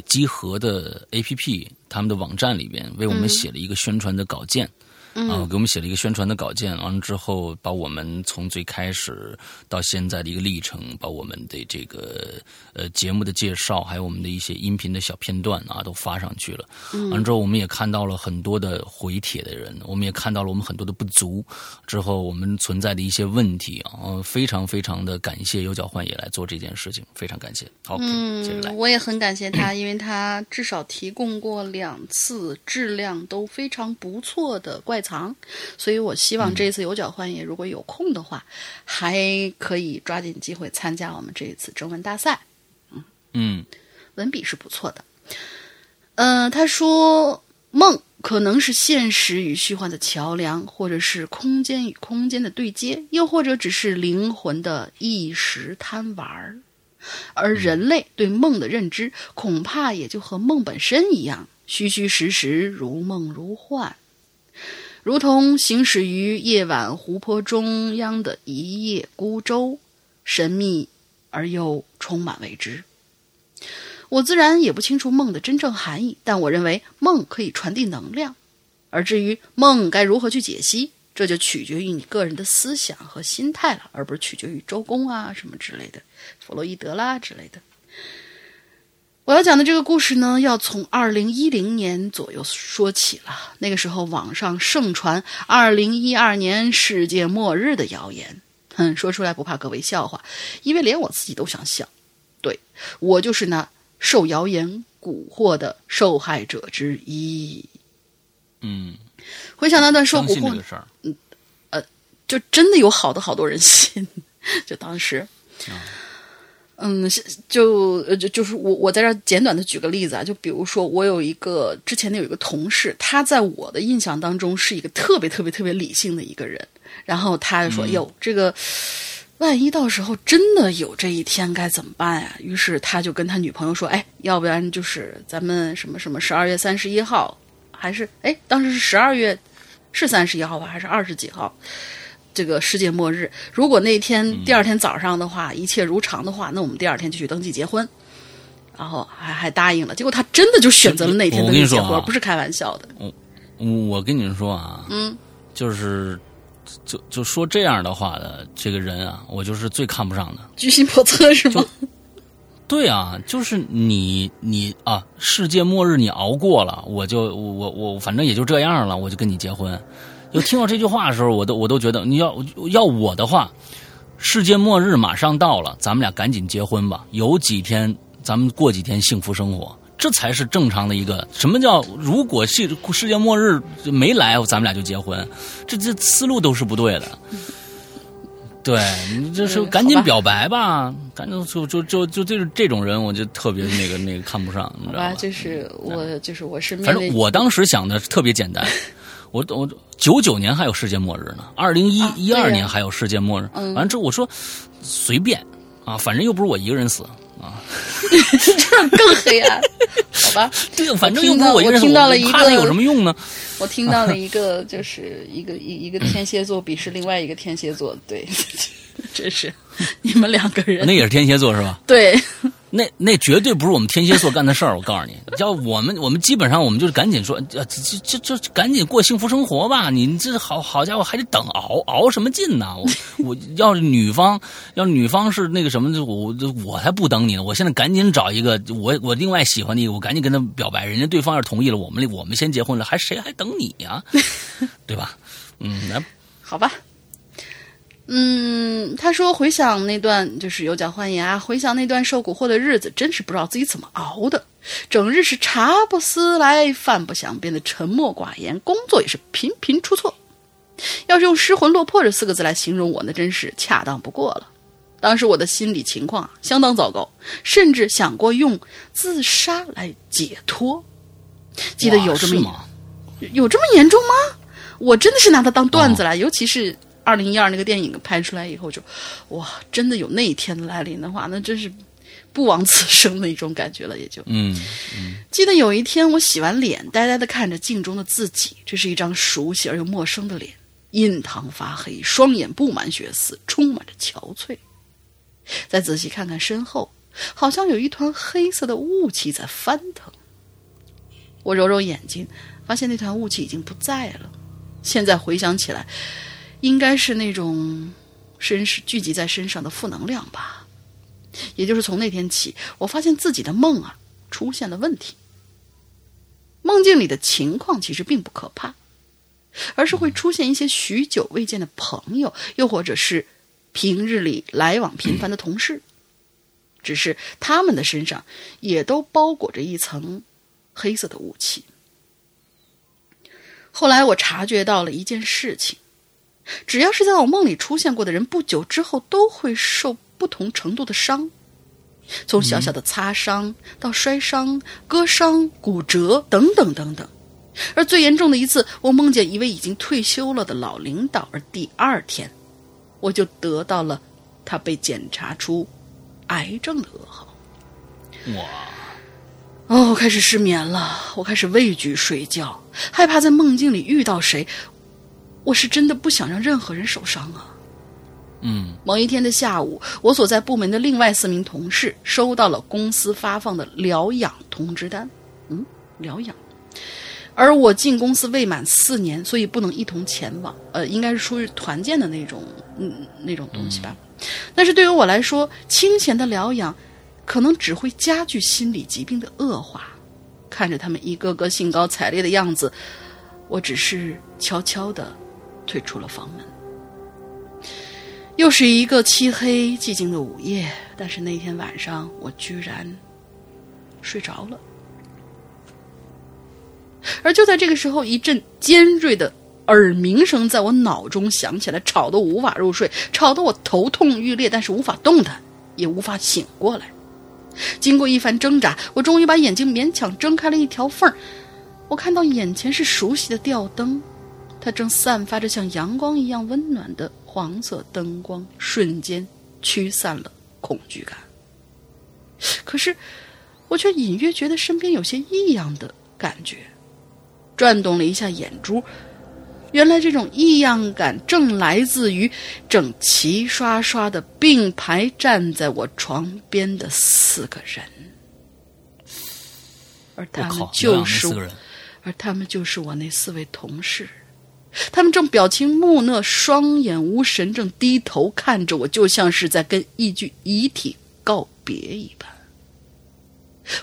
集合的 A P P 他们的网站里边为我们写了一个宣传的稿件，啊，给我们写了一个宣传的稿件，完了之后把我们从最开始到现在的一个历程，把我们的这个呃节目的介绍，还有我们的一些音频的小片段啊，都发上去了。完了之后，我们也看到了很多的回帖的人，我们也看到了我们很多的不足，之后我们存在的一些问题啊，非常非常的感谢有角幻也来做这件事情，非常感谢。好，接着来，我也很感谢他，因为他至少提供过两次质量都非常不错的怪。藏，所以我希望这一次有脚换也，如果有空的话，还可以抓紧机会参加我们这一次征文大赛。嗯嗯，文笔是不错的。嗯，他说梦可能是现实与虚幻的桥梁，或者是空间与空间的对接，又或者只是灵魂的一时贪玩儿。而人类对梦的认知，恐怕也就和梦本身一样，虚虚实实，如梦如幻。如同行驶于夜晚湖泊中央的一叶孤舟，神秘而又充满未知。我自然也不清楚梦的真正含义，但我认为梦可以传递能量。而至于梦该如何去解析，这就取决于你个人的思想和心态了，而不是取决于周公啊什么之类的，弗洛伊德啦之类的。我要讲的这个故事呢，要从二零一零年左右说起了。那个时候，网上盛传二零一二年世界末日的谣言。哼，说出来不怕各位笑话，因为连我自己都想笑。对我就是那受谣言蛊惑的受害者之一。嗯，回想那段受蛊惑的事儿，嗯，呃，就真的有好多好多人信。[LAUGHS] 就当时。嗯，就就就是我我在这简短的举个例子啊，就比如说我有一个之前的有一个同事，他在我的印象当中是一个特别特别特别理性的一个人，然后他就说：“哟，这个万一到时候真的有这一天该怎么办呀？”于是他就跟他女朋友说：“哎，要不然就是咱们什么什么十二月三十一号，还是哎当时是十二月是三十一号吧，还是二十几号？”这个世界末日，如果那天第二天早上的话，一切如常的话，那我们第二天就去登记结婚，然后还还答应了。结果他真的就选择了那天登记结婚，不是开玩笑的。我我跟你们说啊，嗯，就是就就说这样的话的这个人啊，我就是最看不上的，居心叵测是吗？对啊，就是你你啊，世界末日你熬过了，我就我我反正也就这样了，我就跟你结婚。就听到这句话的时候，我都我都觉得你要要我的话，世界末日马上到了，咱们俩赶紧结婚吧。有几天，咱们过几天幸福生活，这才是正常的一个。什么叫如果世世界末日没来，咱们俩就结婚？这这思路都是不对的。对你就是赶紧表白吧，赶紧就就就就就是这种人，我就特别那个那个看不上，你知道吧？就是我就是我身边反正我当时想的特别简单。我我九九年还有世界末日呢，二零一一二年还有世界末日。完了之后我说随便啊，反正又不是我一个人死啊，[LAUGHS] 这更黑暗，好吧？[LAUGHS] 对，反正又不是我一个人死，我怕他有什么用呢？[LAUGHS] 我听到了一个，就是一个一一个天蝎座鄙视另外一个天蝎座，对，真是你们两个人，那也是天蝎座是吧？对。那那绝对不是我们天蝎座干的事儿，我告诉你，要我们我们基本上我们就是赶紧说，这这这赶紧过幸福生活吧。你这好好家伙还得等熬熬什么劲呢？我我要是女方要女方是那个什么，我我才不等你呢。我现在赶紧找一个我我另外喜欢的，我赶紧跟他表白。人家对方要是同意了，我们我们先结婚了，还谁还等你呀？[LAUGHS] 对吧？嗯，那好吧。嗯，他说回想那段就是有脚换牙，回想那段受蛊惑的日子，真是不知道自己怎么熬的。整日是茶不思来，饭不想，变得沉默寡言，工作也是频频出错。要是用失魂落魄这四个字来形容我，那真是恰当不过了。当时我的心理情况相当糟糕，甚至想过用自杀来解脱。记得有这么有这么严重吗？我真的是拿它当段子来，尤其是。二零一二那个电影拍出来以后，就哇，真的有那一天的来临的话，那真是不枉此生的一种感觉了。也就嗯，记得有一天我洗完脸，呆呆的看着镜中的自己，这是一张熟悉而又陌生的脸，印堂发黑，双眼布满血丝，充满着憔悴。再仔细看看身后，好像有一团黑色的雾气在翻腾。我揉揉眼睛，发现那团雾气已经不在了。现在回想起来，应该是那种身聚集在身上的负能量吧。也就是从那天起，我发现自己的梦啊出现了问题。梦境里的情况其实并不可怕，而是会出现一些许久未见的朋友，又或者是平日里来往频繁的同事。只是他们的身上也都包裹着一层黑色的雾气。后来我察觉到了一件事情：只要是在我梦里出现过的人，不久之后都会受不同程度的伤，从小小的擦伤到摔伤、割伤、骨折等等等等。而最严重的一次，我梦见一位已经退休了的老领导，而第二天我就得到了他被检查出。癌症的噩耗，哇！哦，我开始失眠了，我开始畏惧睡觉，害怕在梦境里遇到谁。我是真的不想让任何人受伤啊。嗯，某一天的下午，我所在部门的另外四名同事收到了公司发放的疗养通知单。嗯，疗养。而我进公司未满四年，所以不能一同前往。呃，应该是出于团建的那种，嗯，那种东西吧。但是对于我来说，清闲的疗养，可能只会加剧心理疾病的恶化。看着他们一个个兴高采烈的样子，我只是悄悄的退出了房门。又是一个漆黑寂静的午夜，但是那天晚上我居然睡着了。而就在这个时候，一阵尖锐的。耳鸣声在我脑中响起来，吵得我无法入睡，吵得我头痛欲裂，但是无法动弹，也无法醒过来。经过一番挣扎，我终于把眼睛勉强睁开了一条缝儿。我看到眼前是熟悉的吊灯，它正散发着像阳光一样温暖的黄色灯光，瞬间驱散了恐惧感。可是，我却隐约觉得身边有些异样的感觉，转动了一下眼珠。原来这种异样感正来自于正齐刷刷的并排站在我床边的四个人，而他们就是，而他们就是我那四位同事，他们正表情木讷，双眼无神，正低头看着我，就像是在跟一具遗体告别一般。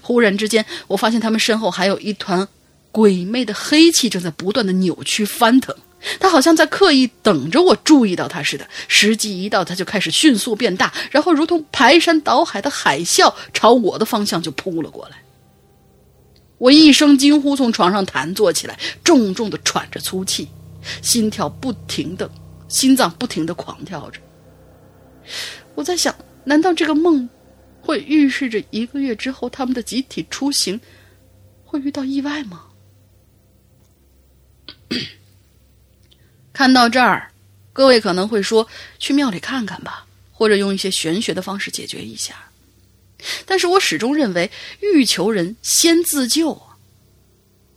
忽然之间，我发现他们身后还有一团。鬼魅的黑气正在不断的扭曲翻腾，他好像在刻意等着我注意到他似的。时机一到，他就开始迅速变大，然后如同排山倒海的海啸朝我的方向就扑了过来。我一声惊呼，从床上弹坐起来，重重的喘着粗气，心跳不停的，心脏不停的狂跳着。我在想，难道这个梦会预示着一个月之后他们的集体出行会遇到意外吗？[COUGHS] 看到这儿，各位可能会说：“去庙里看看吧，或者用一些玄学的方式解决一下。”但是我始终认为，欲求人先自救。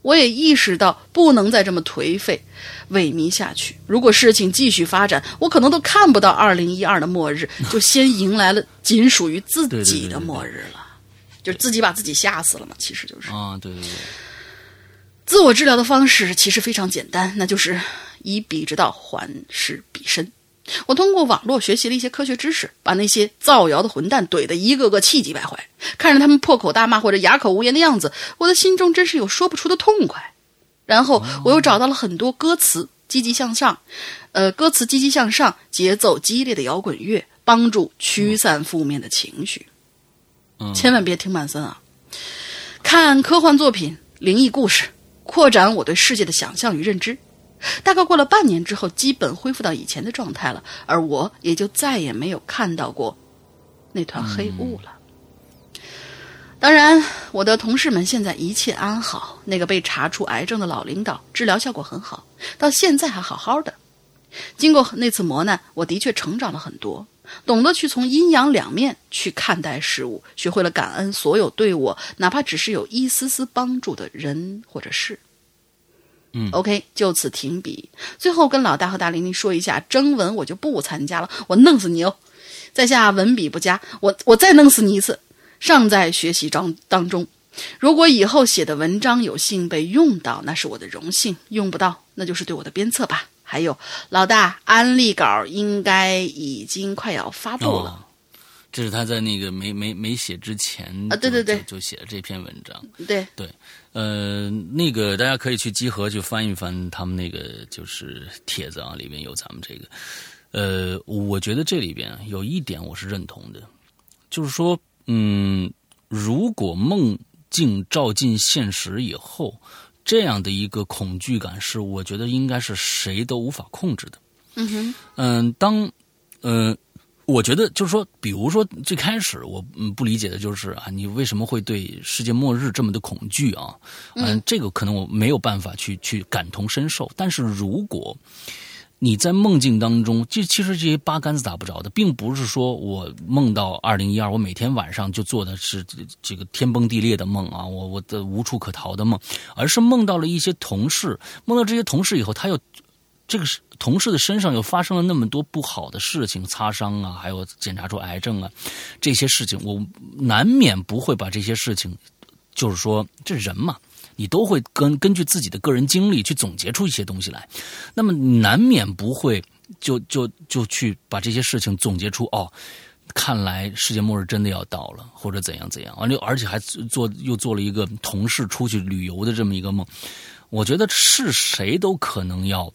我也意识到，不能再这么颓废、萎靡下去。如果事情继续发展，我可能都看不到二零一二的末日，[LAUGHS] 就先迎来了仅属于自己的末日了，就自己把自己吓死了嘛。其实就是啊，对对对。自我治疗的方式其实非常简单，那就是。以彼之道还施彼身。我通过网络学习了一些科学知识，把那些造谣的混蛋怼得一个个气急败坏。看着他们破口大骂或者哑口无言的样子，我的心中真是有说不出的痛快。然后我又找到了很多歌词积极向上，呃，歌词积极向上、节奏激烈的摇滚乐，帮助驱散负面的情绪。千万别听曼森啊！看科幻作品、灵异故事，扩展我对世界的想象与认知。大概过了半年之后，基本恢复到以前的状态了，而我也就再也没有看到过那团黑雾了。当然，我的同事们现在一切安好。那个被查出癌症的老领导，治疗效果很好，到现在还好好的。经过那次磨难，我的确成长了很多，懂得去从阴阳两面去看待事物，学会了感恩所有对我哪怕只是有一丝丝帮助的人或者事。嗯，OK，就此停笔。最后跟老大和大玲玲说一下，征文我就不参加了，我弄死你哦！在下文笔不佳，我我再弄死你一次。尚在学习当当中，如果以后写的文章有幸被用到，那是我的荣幸；用不到，那就是对我的鞭策吧。还有，老大，安利稿应该已经快要发布了。这是他在那个没没没写之前啊，对对对，就写了这篇文章。对对，呃，那个大家可以去集合去翻一翻他们那个就是帖子啊，里面有咱们这个。呃，我觉得这里边有一点我是认同的，就是说，嗯，如果梦境照进现实以后，这样的一个恐惧感是，我觉得应该是谁都无法控制的。嗯哼，嗯，当，嗯。我觉得就是说，比如说最开始我嗯不理解的就是啊，你为什么会对世界末日这么的恐惧啊？嗯，这个可能我没有办法去去感同身受。但是如果你在梦境当中，这其实这些八竿子打不着的，并不是说我梦到二零一二，我每天晚上就做的是这个天崩地裂的梦啊，我我的无处可逃的梦，而是梦到了一些同事，梦到这些同事以后，他又。这个是同事的身上又发生了那么多不好的事情，擦伤啊，还有检查出癌症啊，这些事情我难免不会把这些事情，就是说这人嘛，你都会根根据自己的个人经历去总结出一些东西来，那么难免不会就就就去把这些事情总结出哦，看来世界末日真的要到了，或者怎样怎样，完了而且还做又做了一个同事出去旅游的这么一个梦，我觉得是谁都可能要。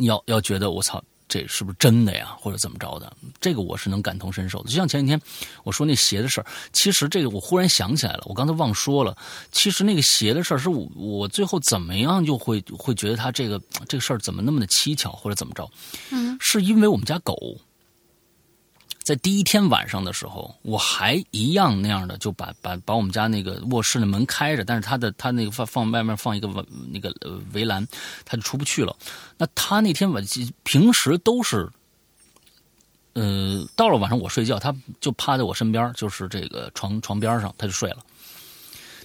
要要觉得我操，这是不是真的呀？或者怎么着的？这个我是能感同身受的。就像前几天我说那鞋的事儿，其实这个我忽然想起来了，我刚才忘说了。其实那个鞋的事儿是我我最后怎么样就会会觉得他这个这个事儿怎么那么的蹊跷，或者怎么着？嗯，是因为我们家狗。在第一天晚上的时候，我还一样那样的就把把把我们家那个卧室的门开着，但是他的他那个放放外面放一个那个围栏，他就出不去了。那他那天晚平时都是，呃，到了晚上我睡觉，他就趴在我身边，就是这个床床边上，他就睡了。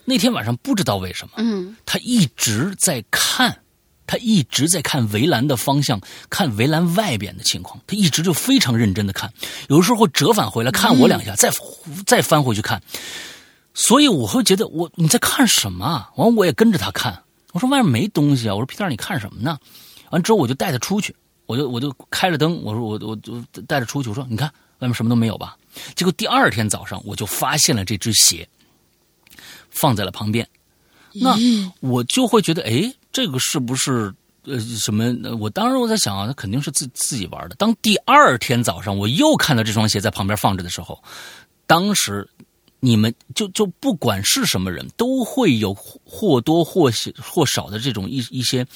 那天晚上不知道为什么，嗯，他一直在看。他一直在看围栏的方向，看围栏外边的情况。他一直就非常认真的看，有时候会折返回来看我两下，再再翻回去看。所以我会觉得我你在看什么？完我也跟着他看。我说外面没东西啊。我说皮蛋你看什么呢？完之后我就带他出去，我就我就开着灯。我说我我就带着出去。我说你看外面什么都没有吧？结果第二天早上我就发现了这只鞋，放在了旁边。那我就会觉得哎。这个是不是呃什么？我当时我在想啊，他肯定是自自己玩的。当第二天早上我又看到这双鞋在旁边放着的时候，当时你们就就不管是什么人都会有或多或少或少的这种一一些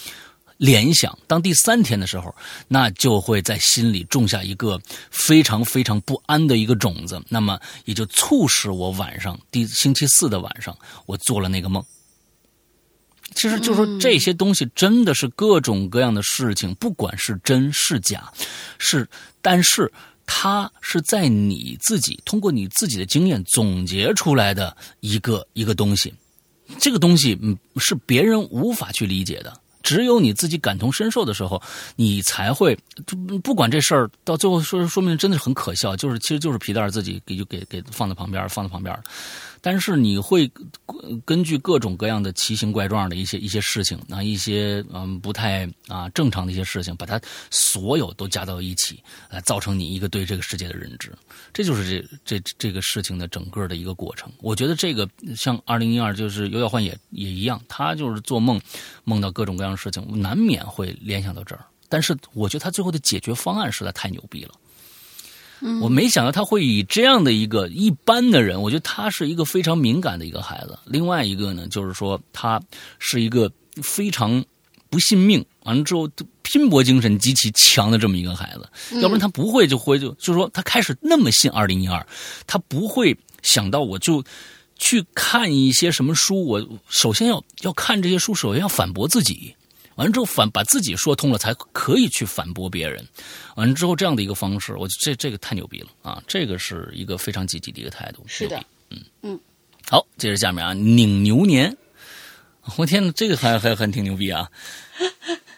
联想。当第三天的时候，那就会在心里种下一个非常非常不安的一个种子。那么也就促使我晚上第星期四的晚上，我做了那个梦。其实就说这些东西真的是各种各样的事情，不管是真是假，是，但是它是在你自己通过你自己的经验总结出来的一个一个东西，这个东西嗯是别人无法去理解的，只有你自己感同身受的时候，你才会不管这事儿到最后说说明真的是很可笑，就是其实就是皮蛋自己给就给给放在旁边放在旁边。但是你会根据各种各样的奇形怪状的一些一些事情啊，一些嗯不太啊正常的一些事情，把它所有都加到一起，来造成你一个对这个世界的认知。这就是这这这个事情的整个的一个过程。我觉得这个像二零一二，就是尤小焕也也一样，他就是做梦梦到各种各样的事情，难免会联想到这儿。但是我觉得他最后的解决方案实在太牛逼了。我没想到他会以这样的一个一般的人，我觉得他是一个非常敏感的一个孩子。另外一个呢，就是说他是一个非常不信命，完了之后拼搏精神极其强的这么一个孩子。要不然他不会就会就就是说他开始那么信二零一二，他不会想到我就去看一些什么书。我首先要要看这些书，首先要反驳自己。完了之后反把自己说通了，才可以去反驳别人。完了之后这样的一个方式，我这这个太牛逼了啊！这个是一个非常积极的一个态度。是的，嗯嗯。好，接着下面啊，拧牛年，我天呐，这个还还还挺牛逼啊！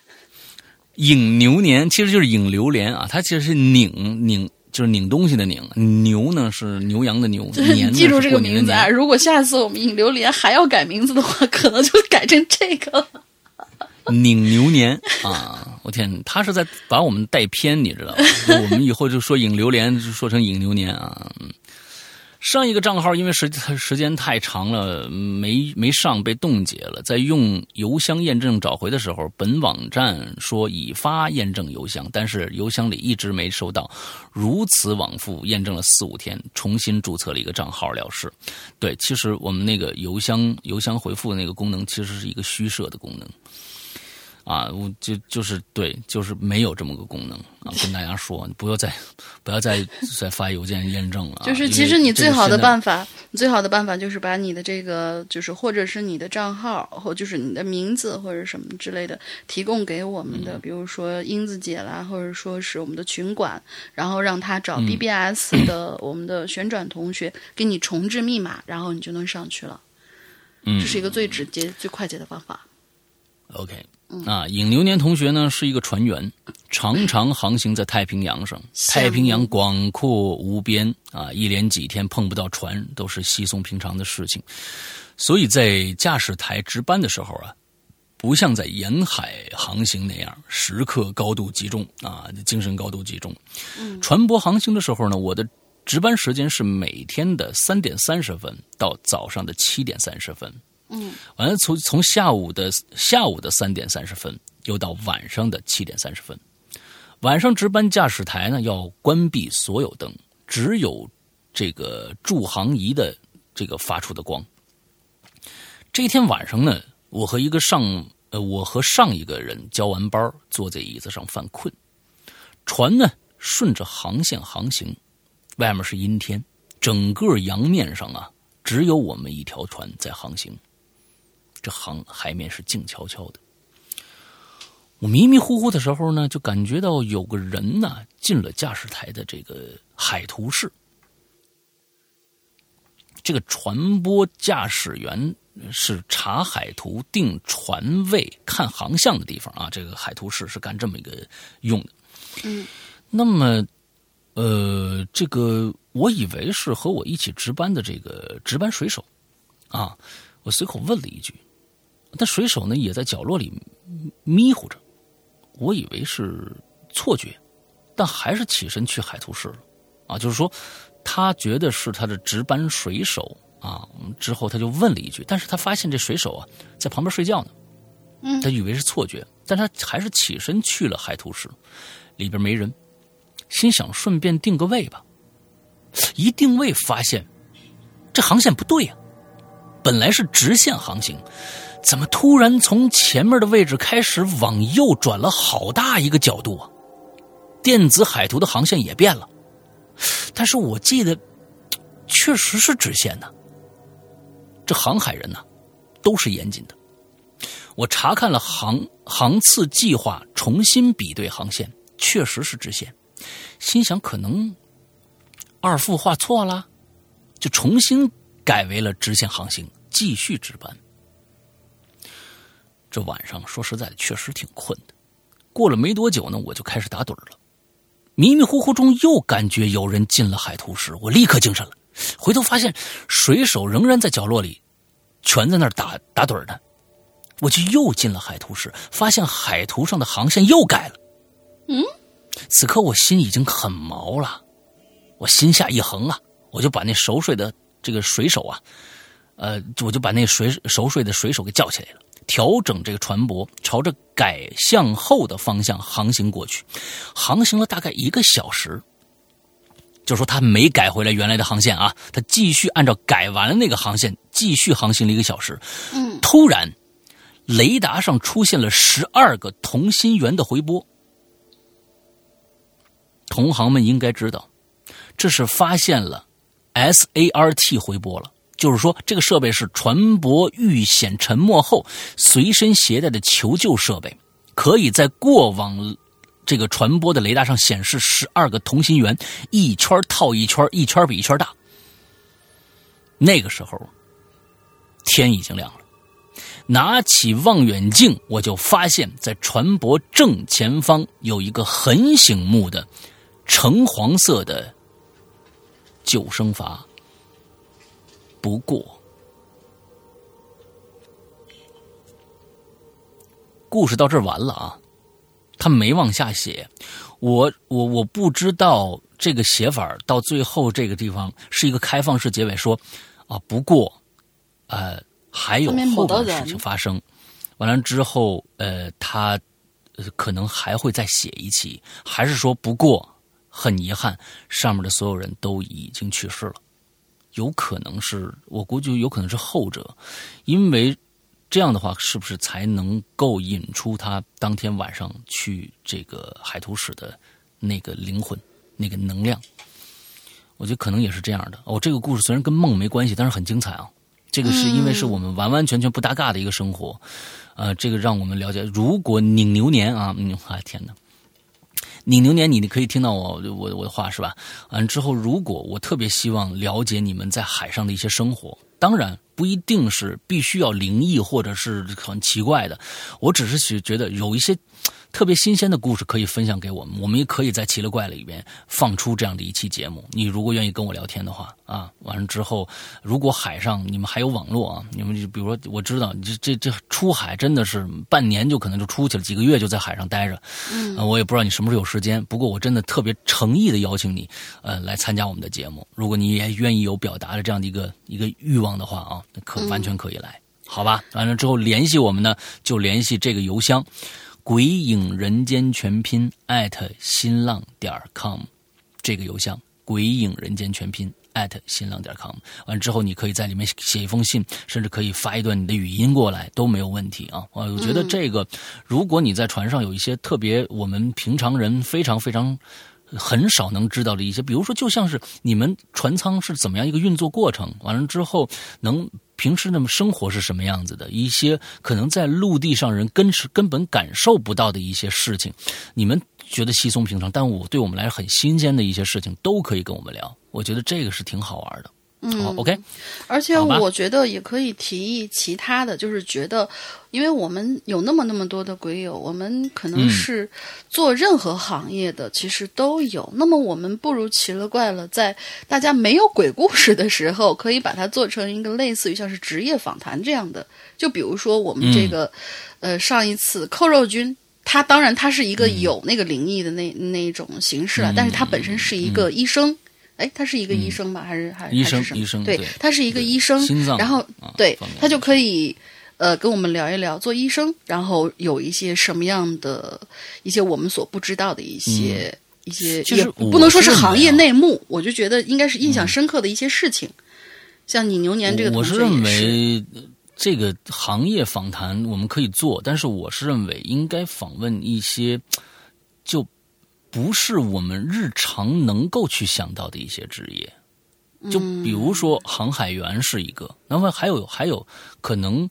[LAUGHS] 拧牛年其实就是拧榴莲啊，它其实是拧拧就是拧东西的拧，牛呢是牛羊的牛，[LAUGHS] 年记住这个名字啊！如果下次我们引榴莲还要改名字的话，可能就改成这个了。拧牛年 [LAUGHS] 啊！我天，他是在把我们带偏，你知道吗？[LAUGHS] 我们以后就说引榴莲，就说成引牛年啊。上一个账号因为时时间太长了，没没上被冻结了。在用邮箱验证找回的时候，本网站说已发验证邮箱，但是邮箱里一直没收到。如此往复验证了四五天，重新注册了一个账号了事。对，其实我们那个邮箱邮箱回复的那个功能，其实是一个虚设的功能。啊，我就就是对，就是没有这么个功能啊！跟大家说，不要再不要再再发邮件验证了。就是其实你最好的办法，最好的办法就是把你的这个，就是或者是你的账号，或就是你的名字或者什么之类的，提供给我们的，比如说英子姐啦，或者说是我们的群管，然后让他找 BBS [CLEARS THROAT] 的我们的旋转同学给你重置密码，然后你就能上去了。嗯，这是一个最直接、最快捷的方法。OK。啊，尹流年同学呢是一个船员，常常航行在太平洋上。太平洋广阔无边啊，一连几天碰不到船都是稀松平常的事情。所以在驾驶台值班的时候啊，不像在沿海航行那样时刻高度集中啊，精神高度集中。嗯船舶航行的时候呢，我的值班时间是每天的三点三十分到早上的七点三十分。嗯，完了，从从下午的下午的三点三十分，又到晚上的七点三十分。晚上值班驾驶台呢要关闭所有灯，只有这个助航仪的这个发出的光。这天晚上呢，我和一个上呃，我和上一个人交完班，坐在椅子上犯困。船呢顺着航线航行，外面是阴天，整个洋面上啊，只有我们一条船在航行。这航海面是静悄悄的。我迷迷糊糊的时候呢，就感觉到有个人呢进了驾驶台的这个海图室。这个船舶驾驶员是查海图、定船位、看航向的地方啊。这个海图室是干这么一个用的。嗯。那么，呃，这个我以为是和我一起值班的这个值班水手啊，我随口问了一句。但水手呢，也在角落里迷糊着。我以为是错觉，但还是起身去海图室了。啊，就是说，他觉得是他的值班水手啊。之后他就问了一句，但是他发现这水手啊在旁边睡觉呢。嗯，他以为是错觉，但他还是起身去了海图室，里边没人，心想顺便定个位吧。一定位发现，这航线不对呀，本来是直线航行。怎么突然从前面的位置开始往右转了好大一个角度啊？电子海图的航线也变了，但是我记得确实是直线呢。这航海人呢，都是严谨的。我查看了航航次计划，重新比对航线，确实是直线。心想可能二副画错了，就重新改为了直线航行，继续值班。这晚上说实在的，确实挺困的。过了没多久呢，我就开始打盹了。迷迷糊糊中又感觉有人进了海图室，我立刻精神了。回头发现水手仍然在角落里，全在那儿打打盹呢。我就又进了海图室，发现海图上的航线又改了。嗯，此刻我心已经很毛了，我心下一横啊，我就把那熟睡的这个水手啊，呃，我就把那水熟睡的水手给叫起来了。调整这个船舶，朝着改向后的方向航行过去，航行了大概一个小时。就说他没改回来原来的航线啊，他继续按照改完了那个航线继续航行了一个小时。嗯，突然，雷达上出现了十二个同心圆的回波。同行们应该知道，这是发现了 SART 回波了。就是说，这个设备是船舶遇险沉没后随身携带的求救设备，可以在过往这个船舶的雷达上显示十二个同心圆，一圈套一圈，一圈比一圈大。那个时候，天已经亮了，拿起望远镜，我就发现，在船舶正前方有一个很醒目的橙黄色的救生筏。不过，故事到这儿完了啊，他没往下写。我我我不知道这个写法到最后这个地方是一个开放式结尾，说啊，不过，呃，还有后面的事情发生。完了之后，呃，他可能还会再写一期，还是说不过很遗憾，上面的所有人都已经去世了。有可能是我估计有可能是后者，因为这样的话，是不是才能够引出他当天晚上去这个海图史的那个灵魂、那个能量？我觉得可能也是这样的。哦，这个故事虽然跟梦没关系，但是很精彩啊。这个是因为是我们完完全全不搭嘎的一个生活。呃，这个让我们了解，如果拧牛年啊，嗯，啊天哪，你牛年，你你可以听到我我我的话是吧？完之后，如果我特别希望了解你们在海上的一些生活，当然不一定是必须要灵异或者是很奇怪的，我只是觉得有一些。特别新鲜的故事可以分享给我们，我们也可以在奇了怪了里边放出这样的一期节目。你如果愿意跟我聊天的话啊，完了之后，如果海上你们还有网络啊，你们就比如说，我知道这这这出海真的是半年就可能就出去了，几个月就在海上待着。嗯，我也不知道你什么时候有时间，不过我真的特别诚意的邀请你，呃，来参加我们的节目。如果你也愿意有表达的这样的一个一个欲望的话啊，可完全可以来，好吧？完了之后联系我们呢，就联系这个邮箱。鬼影人间全拼艾特新浪点 com，这个邮箱鬼影人间全拼艾特新浪点 com，完之后你可以在里面写一封信，甚至可以发一段你的语音过来都没有问题啊！我觉得这个，如果你在船上有一些特别我们平常人非常非常很少能知道的一些，比如说就像是你们船舱是怎么样一个运作过程，完了之后能。平时那么生活是什么样子的？一些可能在陆地上人根是根本感受不到的一些事情，你们觉得稀松平常，但我对我们来说很新鲜的一些事情，都可以跟我们聊。我觉得这个是挺好玩的。嗯，OK，而且我觉得也可以提议其他的，就是觉得，因为我们有那么那么多的鬼友，我们可能是做任何行业的，其实都有。那么我们不如奇了怪了，在大家没有鬼故事的时候，可以把它做成一个类似于像是职业访谈这样的。就比如说我们这个，呃，上一次扣肉君，他当然他是一个有那个灵异的那那一种形式了，但是他本身是一个医生。哎，他是一个医生吧？还是还是医生？医生对，他是一个医生。心脏，然后对他就可以呃跟我们聊一聊做医生，然后有一些什么样的一些我们所不知道的一些一些，也不能说是行业内幕，我就觉得应该是印象深刻的一些事情。像你牛年这个，我是认为这个行业访谈我们可以做，但是我是认为应该访问一些就。不是我们日常能够去想到的一些职业，就比如说航海员是一个，那么还有还有可能，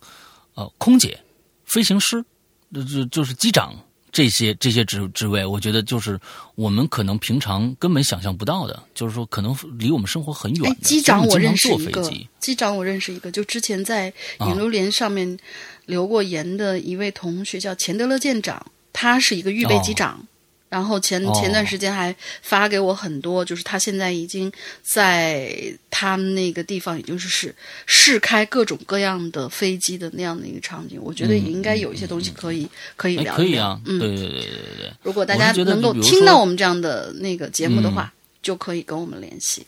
呃，空姐、飞行师，就就就是机长这些这些职职位，我觉得就是我们可能平常根本想象不到的，就是说可能离我们生活很远。机长我认识一个，机长我认识一个，就之前在引流连上面留过言的一位同学叫钱德勒舰长，他是一个预备机长。然后前前段时间还发给我很多，就是他现在已经在他们那个地方，已经是试试开各种各样的飞机的那样的一个场景。我觉得也应该有一些东西可以可以聊一聊。嗯，对对对对对。如果大家能够听到我们这样的那个节目的话，就可以跟我们联系。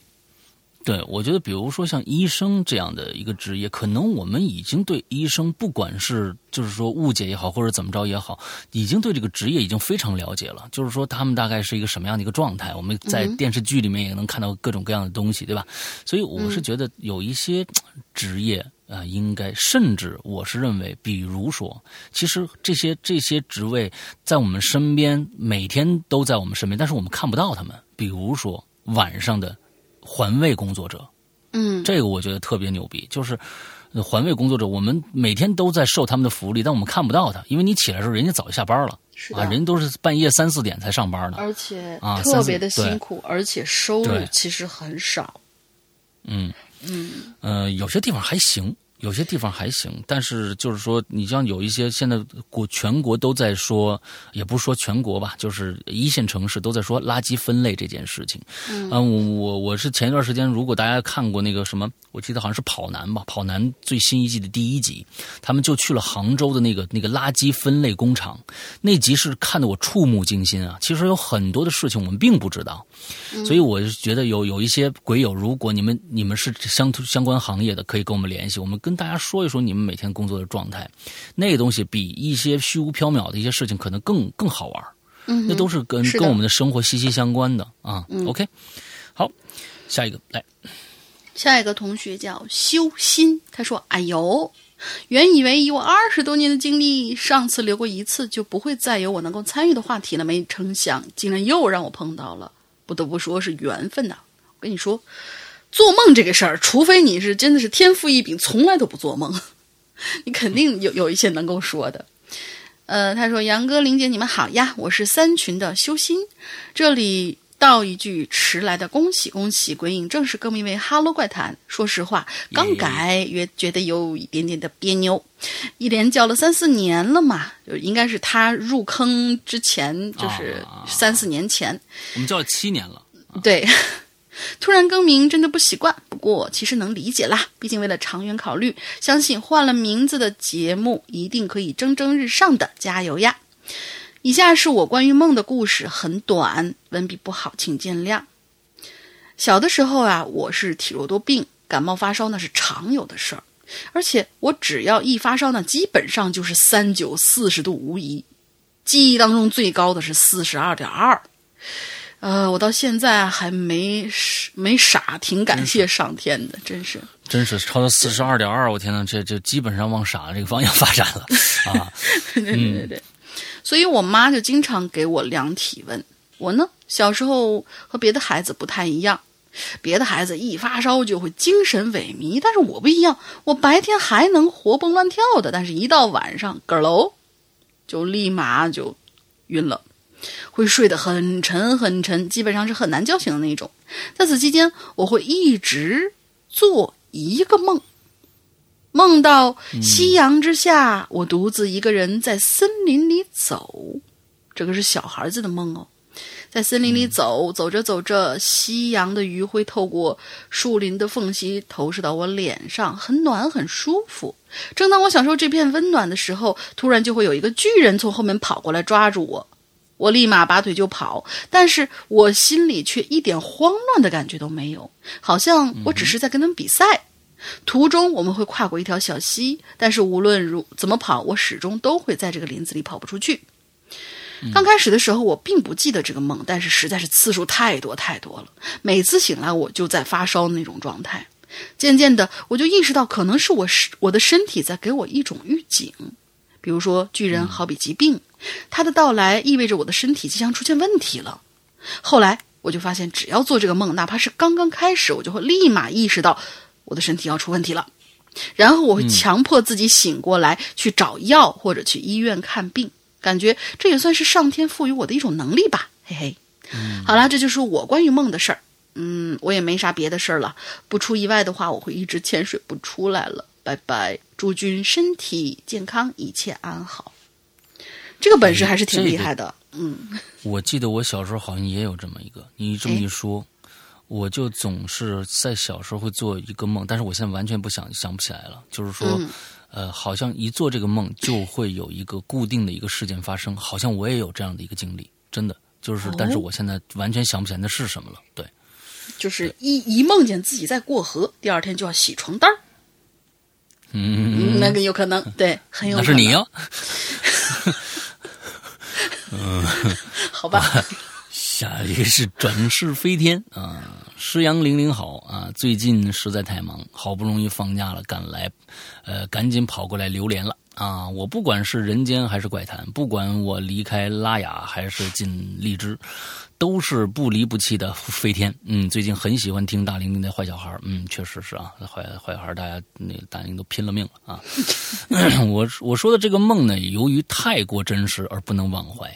对，我觉得，比如说像医生这样的一个职业，可能我们已经对医生，不管是就是说误解也好，或者怎么着也好，已经对这个职业已经非常了解了。就是说，他们大概是一个什么样的一个状态？我们在电视剧里面也能看到各种各样的东西，对吧？所以我是觉得有一些职业啊，应该甚至我是认为，比如说，其实这些这些职位在我们身边，每天都在我们身边，但是我们看不到他们。比如说晚上的。环卫工作者，嗯，这个我觉得特别牛逼，就是环卫工作者，我们每天都在受他们的福利，但我们看不到他，因为你起来的时候，人家早就下班了，啊，人都是半夜三四点才上班呢，而且啊，特别的辛苦，而且收入其实很少，嗯嗯，呃，有些地方还行。有些地方还行，但是就是说，你像有一些现在国全国都在说，也不是说全国吧，就是一线城市都在说垃圾分类这件事情。嗯，我我我是前一段时间，如果大家看过那个什么，我记得好像是跑男吧，跑男最新一季的第一集，他们就去了杭州的那个那个垃圾分类工厂，那集是看得我触目惊心啊。其实有很多的事情我们并不知道，所以我就觉得有有一些鬼友，如果你们你们是相相关行业的，可以跟我们联系，我们跟。跟大家说一说你们每天工作的状态，那个东西比一些虚无缥缈的一些事情可能更更好玩嗯，那都是跟跟我们的生活息息相关的啊。OK，好，下一个来，下一个同学叫修心，他说：“哎呦，原以为以我二十多年的经历，上次留过一次就不会再有我能够参与的话题了，没成想竟然又让我碰到了，不得不说是缘分呐。我跟你说。”做梦这个事儿，除非你是真的是天赋异禀，从来都不做梦，[LAUGHS] 你肯定有有一些能够说的。呃，他说：“杨哥、玲姐，你们好呀，我是三群的修心，这里道一句迟来的恭喜恭喜，鬼影正式更名为哈喽怪谈。说实话，刚改也觉得有一点点的别扭，一连叫了三四年了嘛，就应该是他入坑之前，就是三四年前，我们叫了七年了，对。”突然更名真的不习惯，不过其实能理解啦，毕竟为了长远考虑，相信换了名字的节目一定可以蒸蒸日上的，加油呀！以下是我关于梦的故事，很短，文笔不好，请见谅。小的时候啊，我是体弱多病，感冒发烧那是常有的事儿，而且我只要一发烧呢，基本上就是三九四十度无疑，记忆当中最高的是四十二点二。呃，我到现在还没没傻，挺感谢上天的，真是，真是超到四十二点二，我天呐，这这基本上往傻这个方向发展了啊！[LAUGHS] 对对对对，所以我妈就经常给我量体温。我呢，小时候和别的孩子不太一样，别的孩子一发烧就会精神萎靡，但是我不一样，我白天还能活蹦乱跳的，但是一到晚上，咯喽，就立马就晕了。会睡得很沉很沉，基本上是很难叫醒的那种。在此期间，我会一直做一个梦，梦到夕阳之下，我独自一个人在森林里走。这个是小孩子的梦哦，在森林里走，走着走着，夕阳的余晖透过树林的缝隙投射到我脸上，很暖很舒服。正当我享受这片温暖的时候，突然就会有一个巨人从后面跑过来抓住我。我立马拔腿就跑，但是我心里却一点慌乱的感觉都没有，好像我只是在跟他们比赛。途中我们会跨过一条小溪，但是无论如怎么跑，我始终都会在这个林子里跑不出去。刚开始的时候，我并不记得这个梦，但是实在是次数太多太多了，每次醒来我就在发烧的那种状态。渐渐的，我就意识到可能是我是我的身体在给我一种预警。比如说，巨人好比疾病，他的到来意味着我的身体即将出现问题了。后来我就发现，只要做这个梦，哪怕是刚刚开始，我就会立马意识到我的身体要出问题了。然后我会强迫自己醒过来，去找药或者去医院看病。感觉这也算是上天赋予我的一种能力吧，嘿嘿。好啦，这就是我关于梦的事儿。嗯，我也没啥别的事儿了。不出意外的话，我会一直潜水不出来了。拜拜，祝君身体健康，一切安好。这个本事还是挺厉害的。嗯，我记得我小时候好像也有这么一个。你这么一说，我就总是在小时候会做一个梦，但是我现在完全不想想不起来了。就是说，呃，好像一做这个梦就会有一个固定的一个事件发生，好像我也有这样的一个经历，真的就是，但是我现在完全想不起来那是什么了。对，就是一一梦见自己在过河，第二天就要洗床单儿。嗯，那个有可能，对，很有。那是你哟。嗯，[LAUGHS] [LAUGHS] 好吧。下一个是转世飞天啊，师阳玲玲好啊，最近实在太忙，好不容易放假了，赶来，呃，赶紧跑过来留连了啊！我不管是人间还是怪谈，不管我离开拉雅还是进荔枝。都是不离不弃的飞天，嗯，最近很喜欢听大玲玲的坏小孩，嗯，确实是啊，坏坏小孩，大家那大玲都拼了命了啊。[COUGHS] 我我说的这个梦呢，由于太过真实而不能忘怀。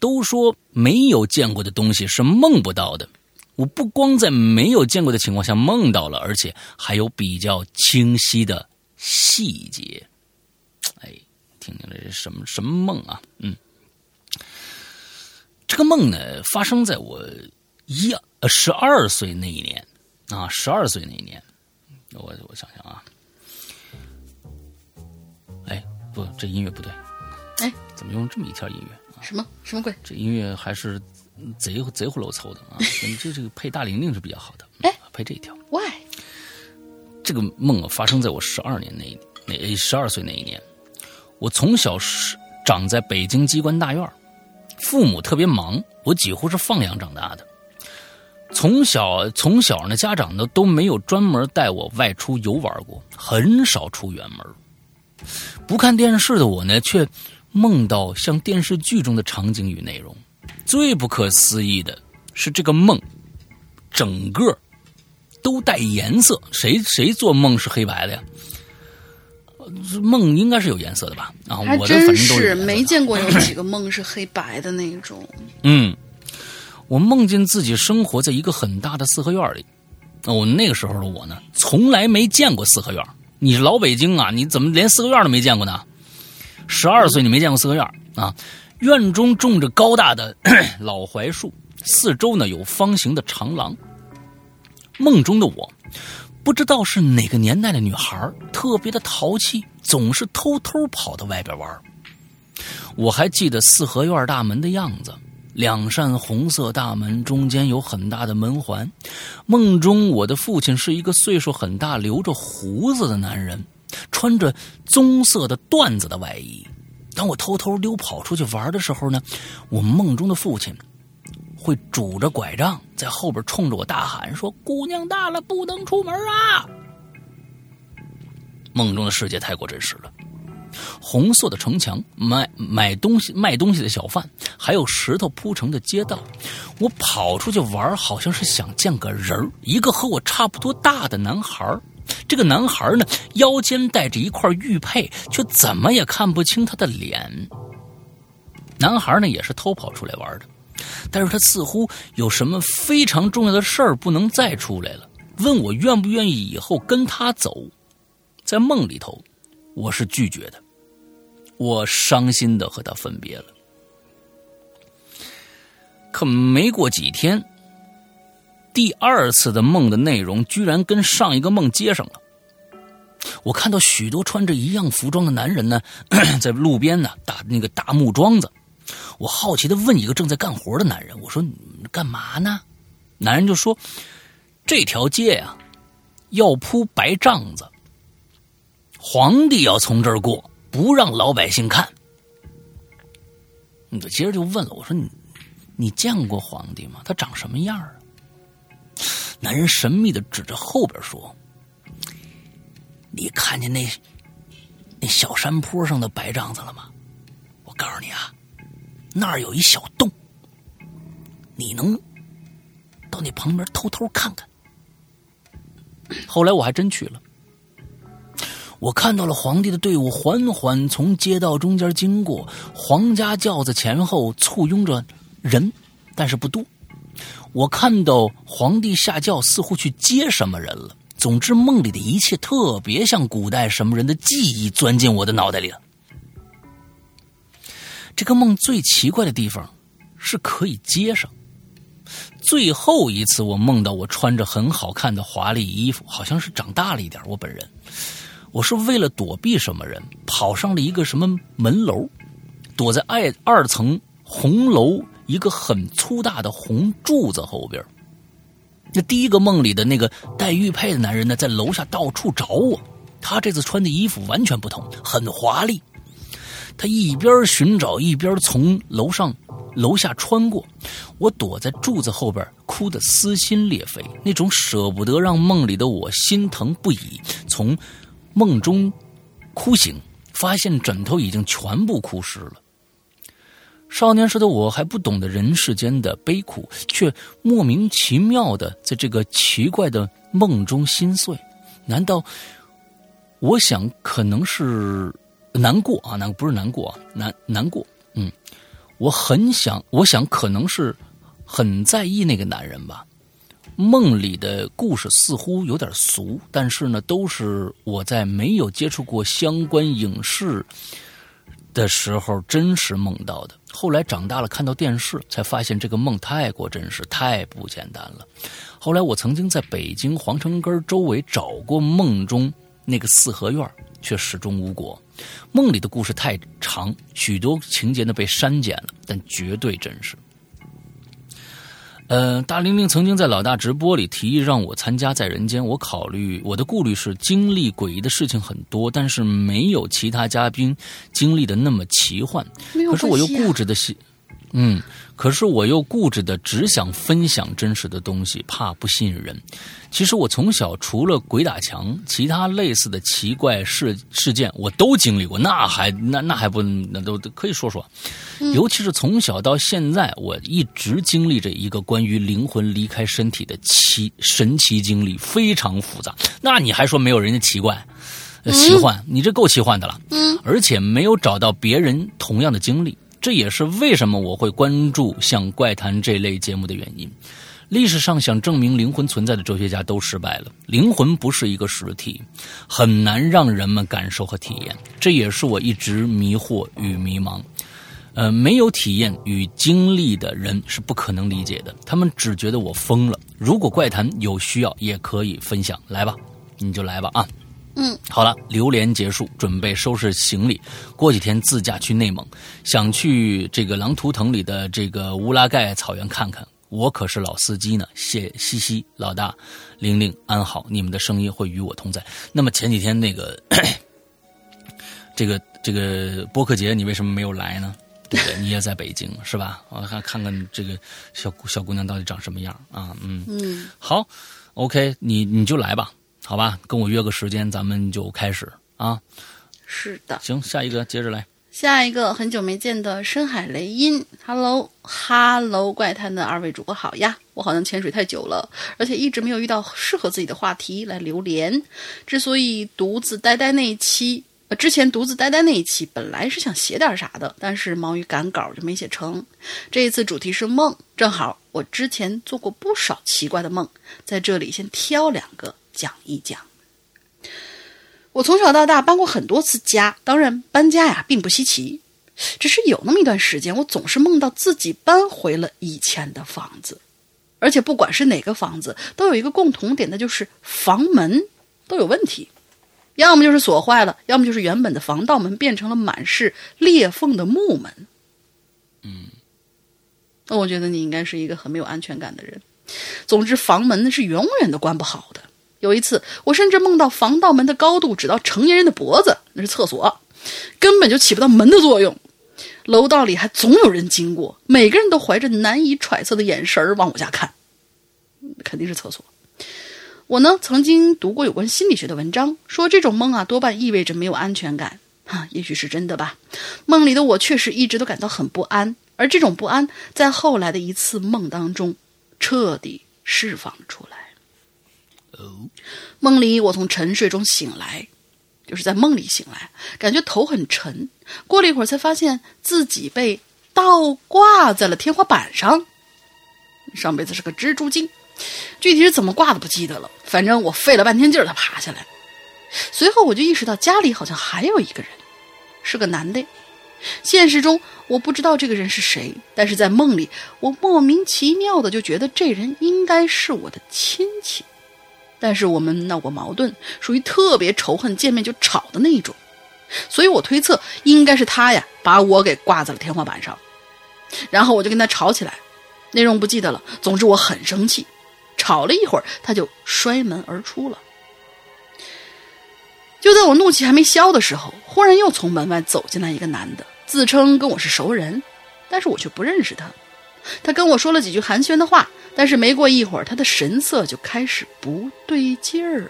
都说没有见过的东西是梦不到的，我不光在没有见过的情况下梦到了，而且还有比较清晰的细节。哎，听听这是什么什么梦啊？嗯，这个梦呢，发生在我一呃十二岁那一年。啊，十二岁那一年，我我想想啊，哎，不，这音乐不对，哎，怎么用这么一条音乐？什么什么鬼？这音乐还是贼贼乎喽凑的啊！[LAUGHS] 这这个配大玲玲是比较好的，哎，配这一条。Why？这个梦啊，发生在我十二年那那十二岁那一年。我从小是长在北京机关大院父母特别忙，我几乎是放养长大的。从小从小呢，家长呢都没有专门带我外出游玩过，很少出远门。不看电视的我呢，却。梦到像电视剧中的场景与内容，最不可思议的是这个梦，整个都带颜色。谁谁做梦是黑白的呀？梦应该是有颜色的吧？啊，我的反正都是没见过有几个梦是黑白的那种。嗯，我梦见自己生活在一个很大的四合院里。我那个时候的我呢，从来没见过四合院。你是老北京啊？你怎么连四合院都没见过呢？十二岁，你没见过四合院啊？院中种着高大的 [CLEARS THROAT] 老槐树，四周呢有方形的长廊。梦中的我，不知道是哪个年代的女孩，特别的淘气，总是偷偷跑到外边玩。我还记得四合院大门的样子，两扇红色大门中间有很大的门环。梦中我的父亲是一个岁数很大、留着胡子的男人。穿着棕色的缎子的外衣，当我偷偷溜跑出去玩的时候呢，我梦中的父亲会拄着拐杖在后边冲着我大喊说：“姑娘大了不能出门啊！”梦中的世界太过真实了，红色的城墙、卖买东西、卖东西的小贩，还有石头铺成的街道。我跑出去玩，好像是想见个人一个和我差不多大的男孩这个男孩呢，腰间带着一块玉佩，却怎么也看不清他的脸。男孩呢，也是偷跑出来玩的，但是他似乎有什么非常重要的事儿不能再出来了，问我愿不愿意以后跟他走。在梦里头，我是拒绝的，我伤心的和他分别了。可没过几天。第二次的梦的内容居然跟上一个梦接上了。我看到许多穿着一样服装的男人呢，[CLEARS THROAT] 在路边呢打那个大木桩子。我好奇的问一个正在干活的男人：“我说干嘛呢？”男人就说：“这条街呀，要铺白帐子，皇帝要从这儿过，不让老百姓看。”我接着就问了：“我说你你见过皇帝吗？他长什么样啊？”男人神秘的指着后边说：“你看见那那小山坡上的白帐子了吗？我告诉你啊，那儿有一小洞，你能到那旁边偷偷看看。”后来我还真去了，我看到了皇帝的队伍缓缓从街道中间经过，皇家轿子前后簇拥着人，但是不多。我看到皇帝下轿，似乎去接什么人了。总之，梦里的一切特别像古代什么人的记忆钻进我的脑袋里了。这个梦最奇怪的地方是可以接上。最后一次，我梦到我穿着很好看的华丽衣服，好像是长大了一点。我本人，我是为了躲避什么人，跑上了一个什么门楼，躲在二二层红楼。一个很粗大的红柱子后边，那第一个梦里的那个戴玉佩的男人呢，在楼下到处找我。他这次穿的衣服完全不同，很华丽。他一边寻找，一边从楼上、楼下穿过。我躲在柱子后边，哭得撕心裂肺，那种舍不得让梦里的我心疼不已。从梦中哭醒，发现枕头已经全部哭湿了。少年时的我还不懂得人世间的悲苦，却莫名其妙的在这个奇怪的梦中心碎。难道我想可能是难过啊？难不是难过啊？难难过。嗯，我很想，我想可能是很在意那个男人吧。梦里的故事似乎有点俗，但是呢，都是我在没有接触过相关影视的时候真实梦到的。后来长大了，看到电视，才发现这个梦太过真实，太不简单了。后来我曾经在北京皇城根周围找过梦中那个四合院，却始终无果。梦里的故事太长，许多情节呢被删减了，但绝对真实。呃，大玲玲曾经在老大直播里提议让我参加在人间，我考虑我的顾虑是经历诡异的事情很多，但是没有其他嘉宾经历的那么奇幻。可是我又固执的喜，嗯。可是我又固执的只想分享真实的东西，怕不吸引人。其实我从小除了鬼打墙，其他类似的奇怪事事件我都经历过，那还那那还不那都可以说说。尤其是从小到现在，我一直经历着一个关于灵魂离开身体的奇神奇经历，非常复杂。那你还说没有人家奇怪、奇幻？你这够奇幻的了。嗯，而且没有找到别人同样的经历。这也是为什么我会关注像《怪谈》这类节目的原因。历史上想证明灵魂存在的哲学家都失败了。灵魂不是一个实体，很难让人们感受和体验。这也是我一直迷惑与迷茫。呃，没有体验与经历的人是不可能理解的。他们只觉得我疯了。如果《怪谈》有需要，也可以分享，来吧，你就来吧啊。嗯，好了，榴莲结束，准备收拾行李，过几天自驾去内蒙，想去这个狼图腾里的这个乌拉盖草原看看。我可是老司机呢，谢西西老大，玲玲安好，你们的声音会与我同在。那么前几天那个，[COUGHS] 这个这个播客节，你为什么没有来呢？对不对？你也在北京是吧？我看看看这个小小姑娘到底长什么样啊？嗯嗯，好，OK，你你就来吧。好吧，跟我约个时间，咱们就开始啊。是的，行，下一个接着来。下一个很久没见的深海雷音，Hello Hello，怪谈的二位主播好呀！我好像潜水太久了，而且一直没有遇到适合自己的话题来留连。之所以独自呆呆那一期，呃，之前独自呆呆那一期本来是想写点啥的，但是忙于赶稿就没写成。这一次主题是梦，正好我之前做过不少奇怪的梦，在这里先挑两个。讲一讲，我从小到大搬过很多次家，当然搬家呀并不稀奇，只是有那么一段时间，我总是梦到自己搬回了以前的房子，而且不管是哪个房子，都有一个共同点，那就是房门都有问题，要么就是锁坏了，要么就是原本的防盗门变成了满是裂缝的木门。嗯，那我觉得你应该是一个很没有安全感的人。总之，房门是永远都关不好的。有一次，我甚至梦到防盗门的高度只到成年人的脖子，那是厕所，根本就起不到门的作用。楼道里还总有人经过，每个人都怀着难以揣测的眼神儿往我家看，肯定是厕所。我呢，曾经读过有关心理学的文章，说这种梦啊，多半意味着没有安全感。哈，也许是真的吧。梦里的我确实一直都感到很不安，而这种不安在后来的一次梦当中彻底释放出来。梦里，我从沉睡中醒来，就是在梦里醒来，感觉头很沉。过了一会儿，才发现自己被倒挂在了天花板上。上辈子是个蜘蛛精，具体是怎么挂的不记得了。反正我费了半天劲儿才爬下来。随后我就意识到家里好像还有一个人，是个男的。现实中我不知道这个人是谁，但是在梦里，我莫名其妙的就觉得这人应该是我的亲戚。但是我们闹过矛盾，属于特别仇恨、见面就吵的那一种，所以我推测应该是他呀，把我给挂在了天花板上，然后我就跟他吵起来，内容不记得了。总之我很生气，吵了一会儿，他就摔门而出了。就在我怒气还没消的时候，忽然又从门外走进来一个男的，自称跟我是熟人，但是我却不认识他。他跟我说了几句寒暄的话。但是没过一会儿，他的神色就开始不对劲儿。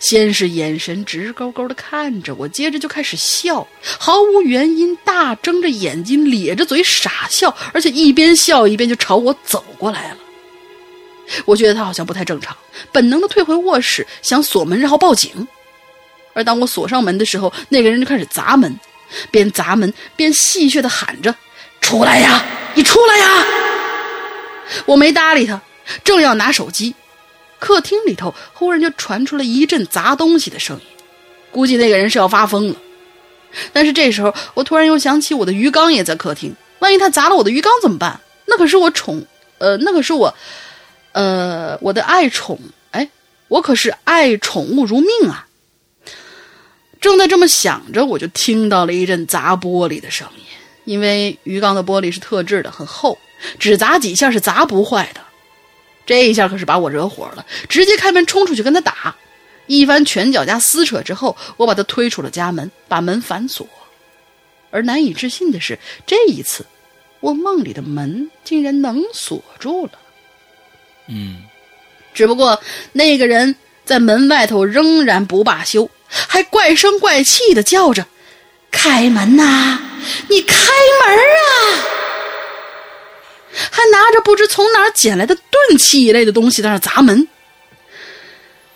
先是眼神直勾勾的看着我，接着就开始笑，毫无原因，大睁着眼睛，咧着嘴傻笑，而且一边笑一边就朝我走过来了。我觉得他好像不太正常，本能的退回卧室，想锁门然后报警。而当我锁上门的时候，那个人就开始砸门，边砸门边戏谑的喊着：“出来呀，你出来呀！”我没搭理他，正要拿手机，客厅里头忽然就传出了一阵砸东西的声音，估计那个人是要发疯了。但是这时候，我突然又想起我的鱼缸也在客厅，万一他砸了我的鱼缸怎么办？那可是我宠，呃，那可是我，呃，我的爱宠，哎，我可是爱宠物如命啊！正在这么想着，我就听到了一阵砸玻璃的声音，因为鱼缸的玻璃是特制的，很厚，只砸几下是砸不坏的。这一下可是把我惹火了，直接开门冲出去跟他打。一番拳脚加撕扯之后，我把他推出了家门，把门反锁。而难以置信的是，这一次，我梦里的门竟然能锁住了。嗯，只不过那个人在门外头仍然不罢休，还怪声怪气的叫着：“开门呐，你开门啊！”还拿着不知从哪儿捡来的钝器一类的东西在那砸门。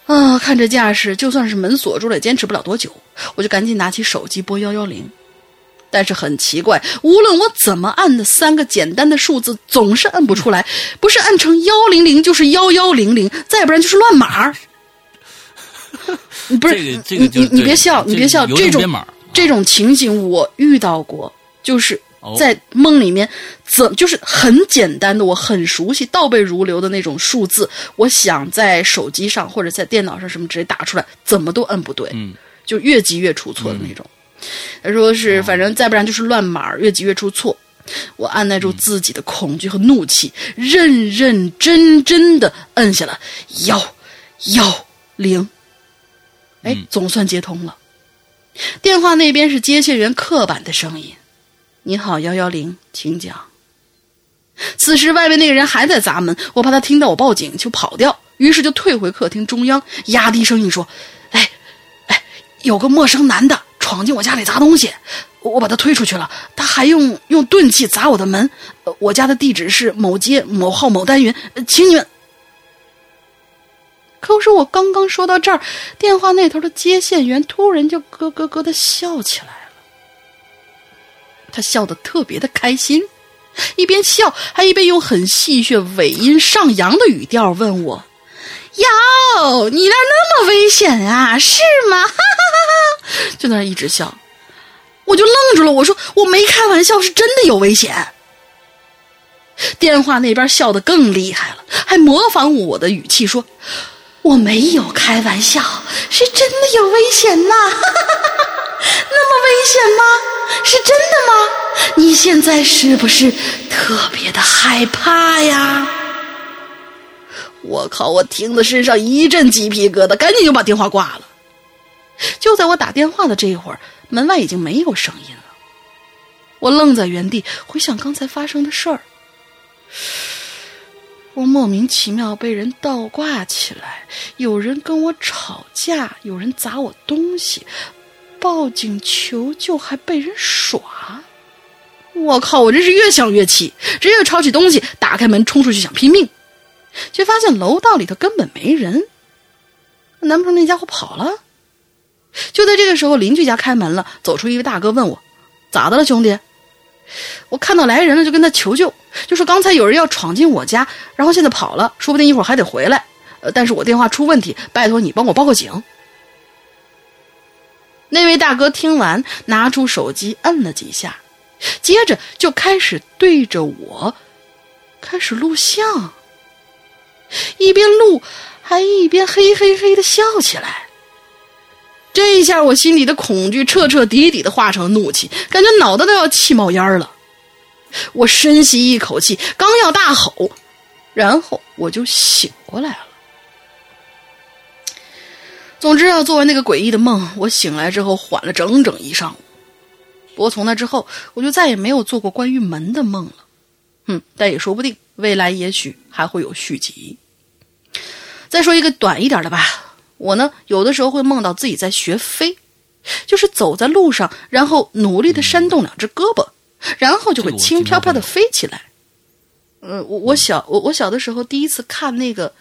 啊，看这架势，就算是门锁住了，也坚持不了多久。我就赶紧拿起手机拨幺幺零，但是很奇怪，无论我怎么按的三个简单的数字，总是按不出来，不是按成幺零零，就是幺幺零零，再不然就是乱码。[LAUGHS] 不是，你你你别笑，你别笑，这种这种情形我遇到过，就是。在梦里面，怎就是很简单的，我很熟悉、倒背如流的那种数字，我想在手机上或者在电脑上什么直接打出来，怎么都摁不对，嗯，就越急越出错的那种。他说是，反正再不然就是乱码，越急越出错。我按耐住自己的恐惧和怒气，认认真真的摁下了幺幺零，哎，总算接通了。电话那边是接线员刻板的声音。你好，幺幺零，请讲。此时外面那个人还在砸门，我怕他听到我报警就跑掉，于是就退回客厅中央，压低声音说：“哎，哎，有个陌生男的闯进我家里砸东西，我把他推出去了，他还用用钝器砸我的门。我家的地址是某街某号某单元，请你们。”可是我刚刚说到这儿，电话那头的接线员突然就咯咯咯的笑起来了。他笑得特别的开心，一边笑还一边用很戏谑、尾音上扬的语调问我：“哟，你那那么危险啊？是吗？”哈哈哈哈就在那一直笑，我就愣住了。我说：“我没开玩笑，是真的有危险。”电话那边笑得更厉害了，还模仿我的语气说：“我没有开玩笑，是真的有危险呐！” [LAUGHS] 那么危险吗？是真的吗？你现在是不是特别的害怕呀？我靠！我听得身上一阵鸡皮疙瘩，赶紧就把电话挂了。就在我打电话的这一会儿，门外已经没有声音了。我愣在原地，回想刚才发生的事儿。我莫名其妙被人倒挂起来，有人跟我吵架，有人砸我东西。报警求救还被人耍，我靠！我真是越想越气，直接抄起东西打开门冲出去想拼命，却发现楼道里头根本没人。男朋友那家伙跑了。就在这个时候，邻居家开门了，走出一位大哥问我：“咋的了，兄弟？”我看到来人了，就跟他求救，就说刚才有人要闯进我家，然后现在跑了，说不定一会儿还得回来。呃，但是我电话出问题，拜托你帮我报个警。那位大哥听完，拿出手机摁了几下，接着就开始对着我开始录像，一边录还一边嘿嘿嘿的笑起来。这一下，我心里的恐惧彻彻底底的化成怒气，感觉脑袋都要气冒烟了。我深吸一口气，刚要大吼，然后我就醒过来了。总之啊，做完那个诡异的梦，我醒来之后缓了整整一上午。不过从那之后，我就再也没有做过关于门的梦了。嗯，但也说不定，未来也许还会有续集。再说一个短一点的吧，我呢有的时候会梦到自己在学飞，就是走在路上，然后努力的扇动两只胳膊，然后就会轻飘飘的飞起来。呃，我我小我我小的时候第一次看那个，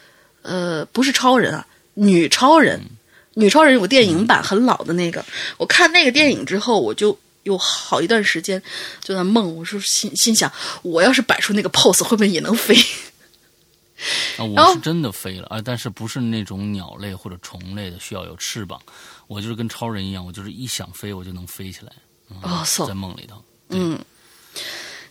呃，不是超人啊，女超人。女超人有个电影版，很老的那个。我看那个电影之后，我就有好一段时间就在梦。我说心心想，我要是摆出那个 pose，会不会也能飞？啊，我是真的飞了啊，但是不是那种鸟类或者虫类的需要有翅膀，我就是跟超人一样，我就是一想飞我就能飞起来。哦，在梦里头，嗯。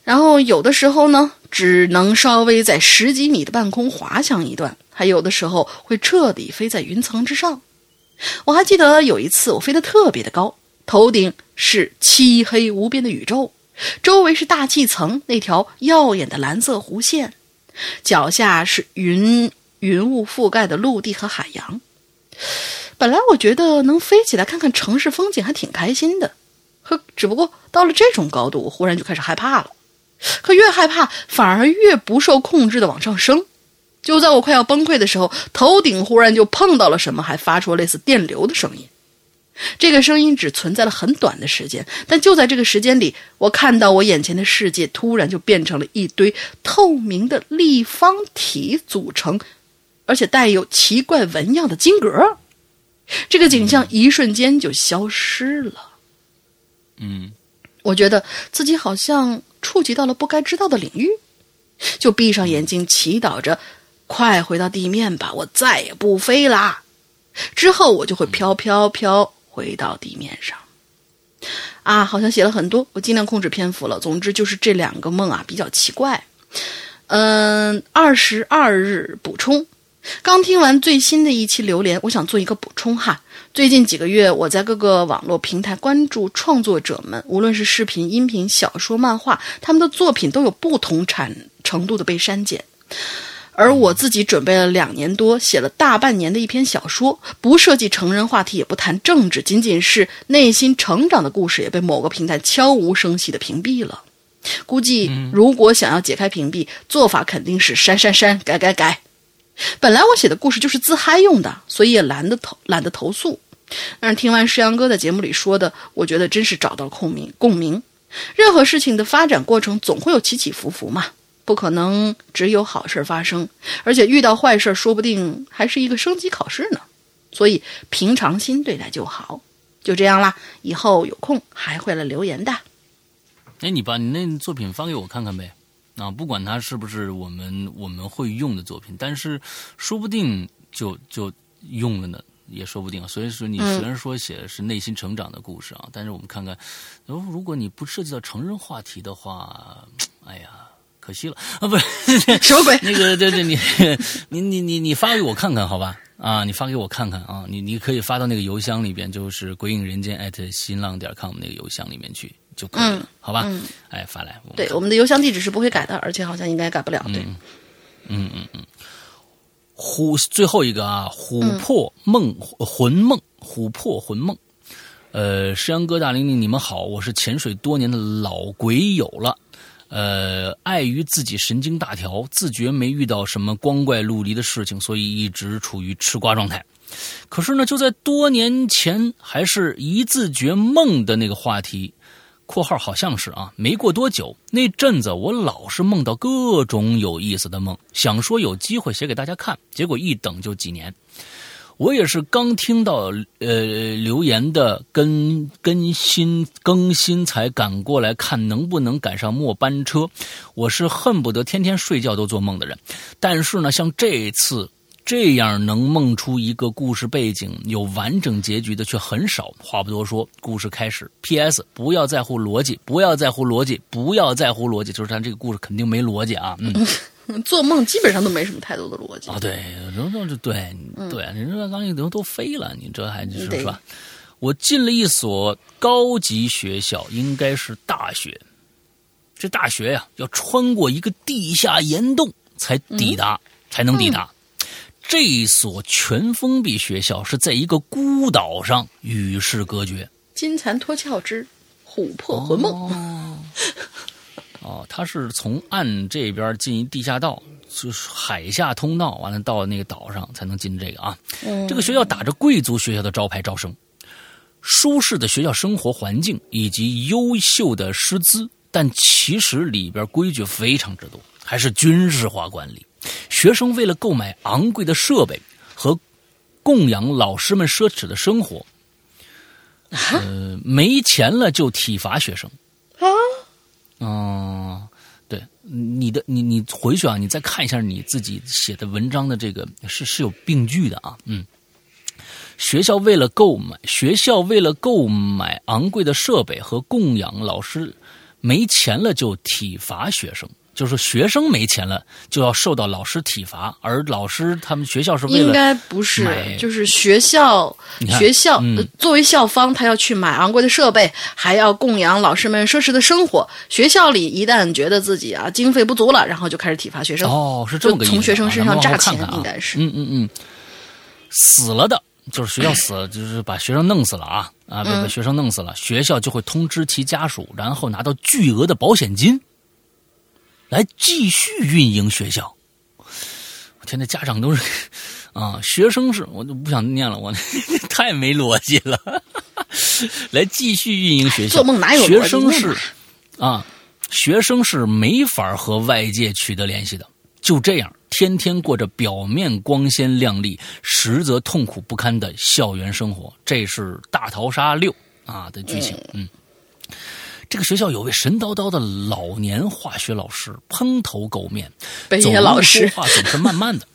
然后有的时候呢，只能稍微在十几米的半空滑翔一段；还有的时候会彻底飞在云层之上。我还记得有一次，我飞得特别的高，头顶是漆黑无边的宇宙，周围是大气层那条耀眼的蓝色弧线，脚下是云云雾覆盖的陆地和海洋。本来我觉得能飞起来看看城市风景还挺开心的，可只不过到了这种高度，我忽然就开始害怕了。可越害怕，反而越不受控制的往上升。就在我快要崩溃的时候，头顶忽然就碰到了什么，还发出类似电流的声音。这个声音只存在了很短的时间，但就在这个时间里，我看到我眼前的世界突然就变成了一堆透明的立方体组成，而且带有奇怪纹样的金格。这个景象一瞬间就消失了。嗯，我觉得自己好像。触及到了不该知道的领域，就闭上眼睛祈祷着，快回到地面吧，我再也不飞啦。之后我就会飘飘飘回到地面上。啊，好像写了很多，我尽量控制篇幅了。总之就是这两个梦啊比较奇怪。嗯，二十二日补充。刚听完最新的一期榴莲，我想做一个补充哈。最近几个月，我在各个网络平台关注创作者们，无论是视频、音频、小说、漫画，他们的作品都有不同产程度的被删减。而我自己准备了两年多，写了大半年的一篇小说，不涉及成人话题，也不谈政治，仅仅是内心成长的故事，也被某个平台悄无声息的屏蔽了。估计如果想要解开屏蔽，做法肯定是删删删，改改改。本来我写的故事就是自嗨用的，所以也懒得投懒得投诉。但是听完石阳哥在节目里说的，我觉得真是找到了共鸣。共鸣，任何事情的发展过程总会有起起伏伏嘛，不可能只有好事发生，而且遇到坏事说不定还是一个升级考试呢。所以平常心对待就好。就这样啦，以后有空还会来留言的。哎，你把你那作品发给我看看呗。啊，不管它是不是我们我们会用的作品，但是说不定就就用了呢，也说不定。所以说，你虽然说写的是内心成长的故事啊，但是我们看看，如如果你不涉及到成人话题的话，[TSK] 哎呀，可惜了啊！不是 [LAUGHS] 什么鬼？[LAUGHS] 那个，对对，你你你你你发给我看看，好吧？啊，你发给我看看啊，你你可以发到那个邮箱里边，就是鬼影人间艾特新浪点 com 那个邮箱里面去。就可以了，好吧？哎，发来。对，我们的邮箱地址是不会改的，而且好像应该改不了。对，嗯嗯嗯。琥最后一个啊，琥珀梦魂梦，琥珀魂梦。呃，山羊哥大玲玲，你们好，我是潜水多年的老鬼友了。呃，碍于自己神经大条，自觉没遇到什么光怪陆离的事情，所以一直处于吃瓜状态。可是呢，就在多年前，还是一自觉梦的那个话题。括号好像是啊，没过多久，那阵子我老是梦到各种有意思的梦，想说有机会写给大家看，结果一等就几年。我也是刚听到呃留言的更更新更新才赶过来看能不能赶上末班车。我是恨不得天天睡觉都做梦的人，但是呢，像这次。这样能梦出一个故事背景有完整结局的却很少。话不多说，故事开始。P.S. 不要在乎逻辑，不要在乎逻辑，不要在乎逻辑。就是咱这个故事肯定没逻辑啊。[LAUGHS] 嗯，做梦基本上都没什么太多的逻辑啊。对，然后就对对，你说刚一都都飞了，你这还是是吧？我进了一所高级学校，应该是大学。这大学呀，要穿过一个地下岩洞才抵达，才能抵达。这所全封闭学校是在一个孤岛上与世隔绝。金蝉脱壳之琥珀魂梦。哦，[LAUGHS] 他是从岸这边进一地下道，就是海下通道，完了到那个岛上才能进这个啊。这个学校打着贵族学校的招牌招生，舒适的学校生活环境以及优秀的师资，但其实里边规矩非常之多，还是军事化管理。学生为了购买昂贵的设备和供养老师们奢侈的生活，呃，没钱了就体罚学生。啊，嗯，对，你你的你你回去啊，你再看一下你自己写的文章的这个是是有病句的啊，嗯。学校为了购买学校为了购买昂贵的设备和供养老师，没钱了就体罚学生。就是学生没钱了，就要受到老师体罚，而老师他们学校是为了应该不是，就是学校学校作为校方，他要去买昂贵的设备，还要供养老师们奢侈的生活。学校里一旦觉得自己啊经费不足了，然后就开始体罚学生。哦，是这么个意思。从学生身上榨钱，应该是。嗯嗯嗯，死了的，就是学校死了，就是把学生弄死了啊啊，把学生弄死了，学校就会通知其家属，然后拿到巨额的保险金。来继续运营学校，我天，那家长都是 [LAUGHS] 啊，学生是，我就不想念了，我 [LAUGHS] 太没逻辑了。[LAUGHS] 来继续运营学校，做梦哪有学生是啊，学生是没法和外界取得联系的，就这样天天过着表面光鲜亮丽，实则痛苦不堪的校园生活。这是《大逃杀六》啊的剧情，嗯。这个学校有位神叨叨的老年化学老师，蓬头垢面，北野老师说话总是慢慢的。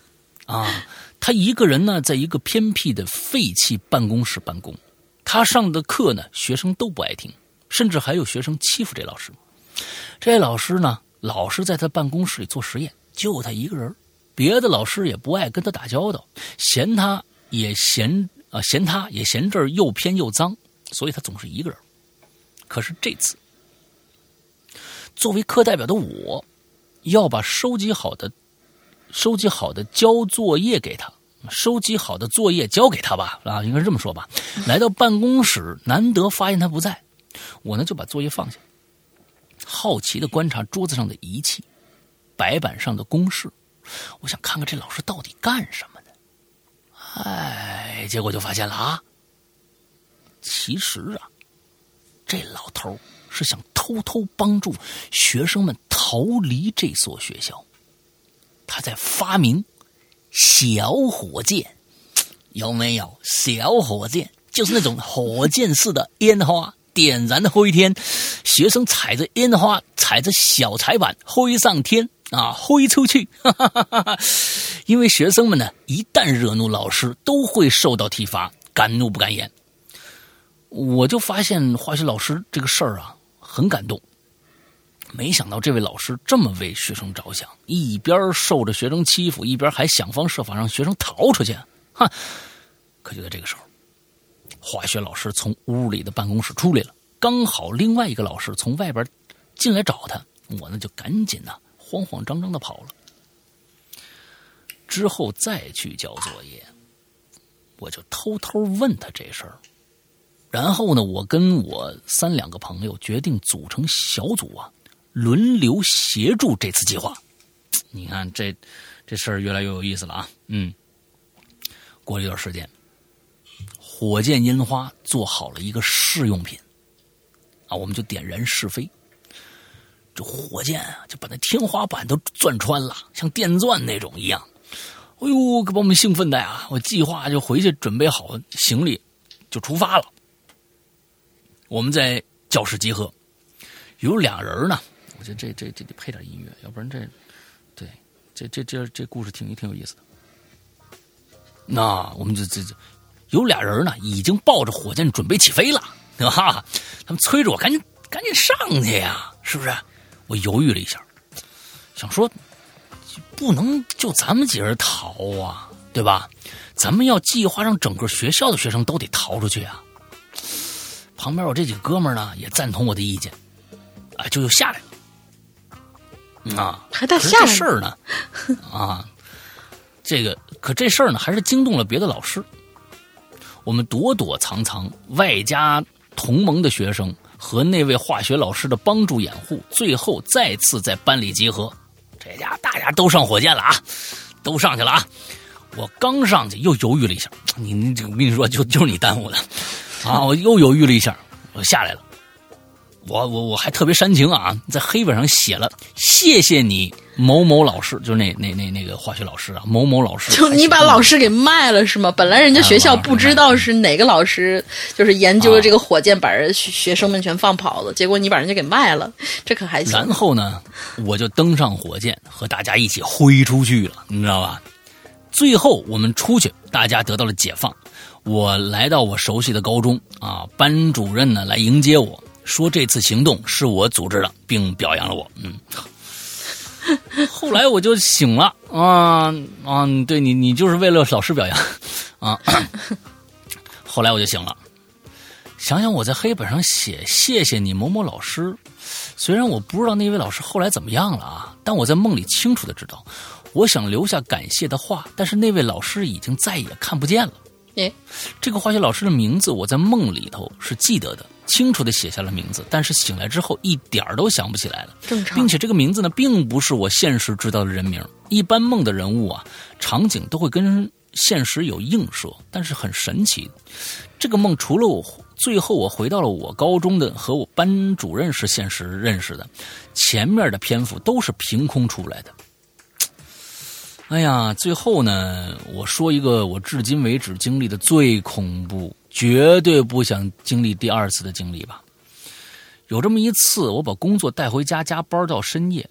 啊，他一个人呢，在一个偏僻的废弃办公室办公。他上的课呢，学生都不爱听，甚至还有学生欺负这老师。这老师呢，老是在他办公室里做实验，就他一个人，别的老师也不爱跟他打交道，嫌他也嫌啊，嫌他也嫌这儿又偏又脏，所以他总是一个人。可是这次。作为课代表的我，要把收集好的、收集好的交作业给他，收集好的作业交给他吧，啊，应该是这么说吧。[LAUGHS] 来到办公室，难得发现他不在，我呢就把作业放下，好奇的观察桌子上的仪器、白板上的公式，我想看看这老师到底干什么的。哎，结果就发现了啊，其实啊，这老头是想偷偷帮助学生们逃离这所学校，他在发明小火箭，有没有？小火箭就是那种火箭式的烟花，点燃的灰天，学生踩着烟花，踩着小彩板挥上天啊，挥出去。因为学生们呢，一旦惹怒老师，都会受到体罚，敢怒不敢言。我就发现化学老师这个事儿啊。很感动，没想到这位老师这么为学生着想，一边受着学生欺负，一边还想方设法让学生逃出去。哈！可就在这个时候，化学老师从屋里的办公室出来了，刚好另外一个老师从外边进来找他，我呢就赶紧呢慌慌张张的跑了。之后再去交作业，我就偷偷问他这事儿。然后呢，我跟我三两个朋友决定组成小组啊，轮流协助这次计划。[TSK] 你看，这这事儿越来越有意思了啊！嗯，过了一段时间，火箭烟花做好了一个试用品啊，我们就点燃试飞。这火箭啊，就把那天花板都钻穿了，像电钻那种一样。哎呦，可把我们兴奋的呀！我计划就回去准备好行李，就出发了。我们在教室集合，有俩人呢。我觉得这这这得配点音乐，要不然这，对，这这这这故事挺挺有意思的。那我们就这这有俩人呢，已经抱着火箭准备起飞了，对吧？他们催着我赶紧赶紧上去呀，是不是？我犹豫了一下，想说不能就咱们几人逃啊，对吧？咱们要计划让整个学校的学生都得逃出去啊。旁边我这几个哥们呢也赞同我的意见，啊，就又下来了，啊，还带下来事儿呢，[LAUGHS] 啊，这个可这事儿呢还是惊动了别的老师，我们躲躲藏藏，外加同盟的学生和那位化学老师的帮助掩护，最后再次在班里集合，这家大家都上火箭了啊，都上去了啊，我刚上去又犹豫了一下，你你我跟你说就就是你耽误的。啊！我又犹豫了一下，我下来了。我我我还特别煽情啊，在黑板上写了谢谢你某某老师，就是那那那那个化学老师啊，某某老师。就你把老师给卖了是吗？本来人家学校不知道是哪个老师，就是研究了这个火箭，把人学生们全放跑了，结果你把人家给卖了，这可还行。然后呢，我就登上火箭，和大家一起挥出去了，你知道吧？最后我们出去，大家得到了解放。我来到我熟悉的高中啊，班主任呢来迎接我。说这次行动是我组织的，并表扬了我。嗯，后来我就醒了啊啊！对你，你就是为了老师表扬啊。[COUGHS] 后来我就醒了，想想我在黑板上写“谢谢你某某老师”，虽然我不知道那位老师后来怎么样了啊，但我在梦里清楚的知道，我想留下感谢的话，但是那位老师已经再也看不见了。哎，这个化学老师的名字我在梦里头是记得的，清楚的写下了名字，但是醒来之后一点儿都想不起来了。正常，并且这个名字呢，并不是我现实知道的人名。一般梦的人物啊，场景都会跟现实有映射，但是很神奇，这个梦除了我最后我回到了我高中的和我班主任是现实认识的，前面的篇幅都是凭空出来的。哎呀，最后呢，我说一个我至今为止经历的最恐怖、绝对不想经历第二次的经历吧。有这么一次，我把工作带回家，加班到深夜，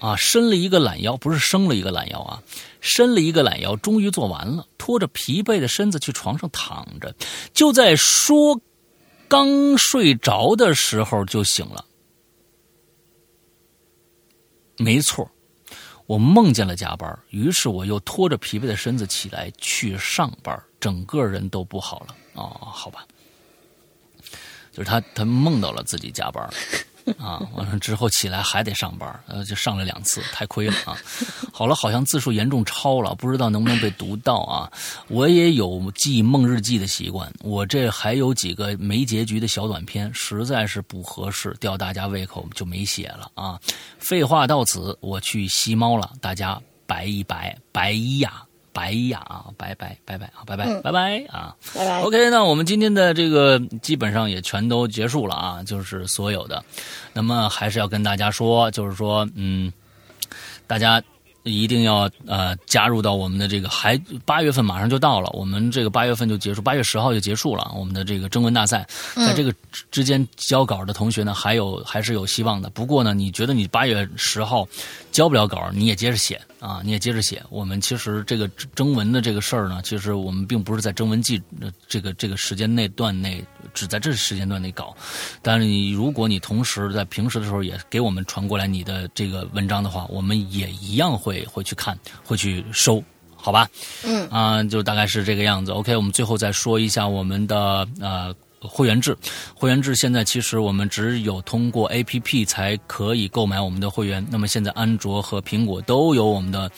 啊，伸了一个懒腰，不是生了一个懒腰啊，伸了一个懒腰，终于做完了，拖着疲惫的身子去床上躺着，就在说刚睡着的时候就醒了。没错。我梦见了加班，于是我又拖着疲惫的身子起来去上班，整个人都不好了。啊，好吧，就是他，他梦到了自己加班。啊，完了之后起来还得上班，呃，就上了两次，太亏了啊！好了，好像字数严重超了，不知道能不能被读到啊？我也有记梦日记的习惯，我这还有几个没结局的小短片，实在是不合适，吊大家胃口就没写了啊！废话到此，我去吸猫了，大家拜一拜，拜一呀！拜呀啊，拜拜拜拜啊，拜拜拜拜啊，拜拜。OK，那我们今天的这个基本上也全都结束了啊，就是所有的。那么还是要跟大家说，就是说，嗯，大家。一定要呃加入到我们的这个，还八月份马上就到了，我们这个八月份就结束，八月十号就结束了我们的这个征文大赛，在这个之间交稿的同学呢，还有还是有希望的。不过呢，你觉得你八月十号交不了稿，你也接着写啊，你也接着写。我们其实这个征文的这个事儿呢，其实我们并不是在征文季这个这个时间内段内只在这时间段内搞，但是你如果你同时在平时的时候也给我们传过来你的这个文章的话，我们也一样会。会会去看，会去收，好吧？嗯啊，就大概是这个样子。OK，我们最后再说一下我们的呃会员制。会员制现在其实我们只有通过 APP 才可以购买我们的会员。那么现在安卓和苹果都有我们的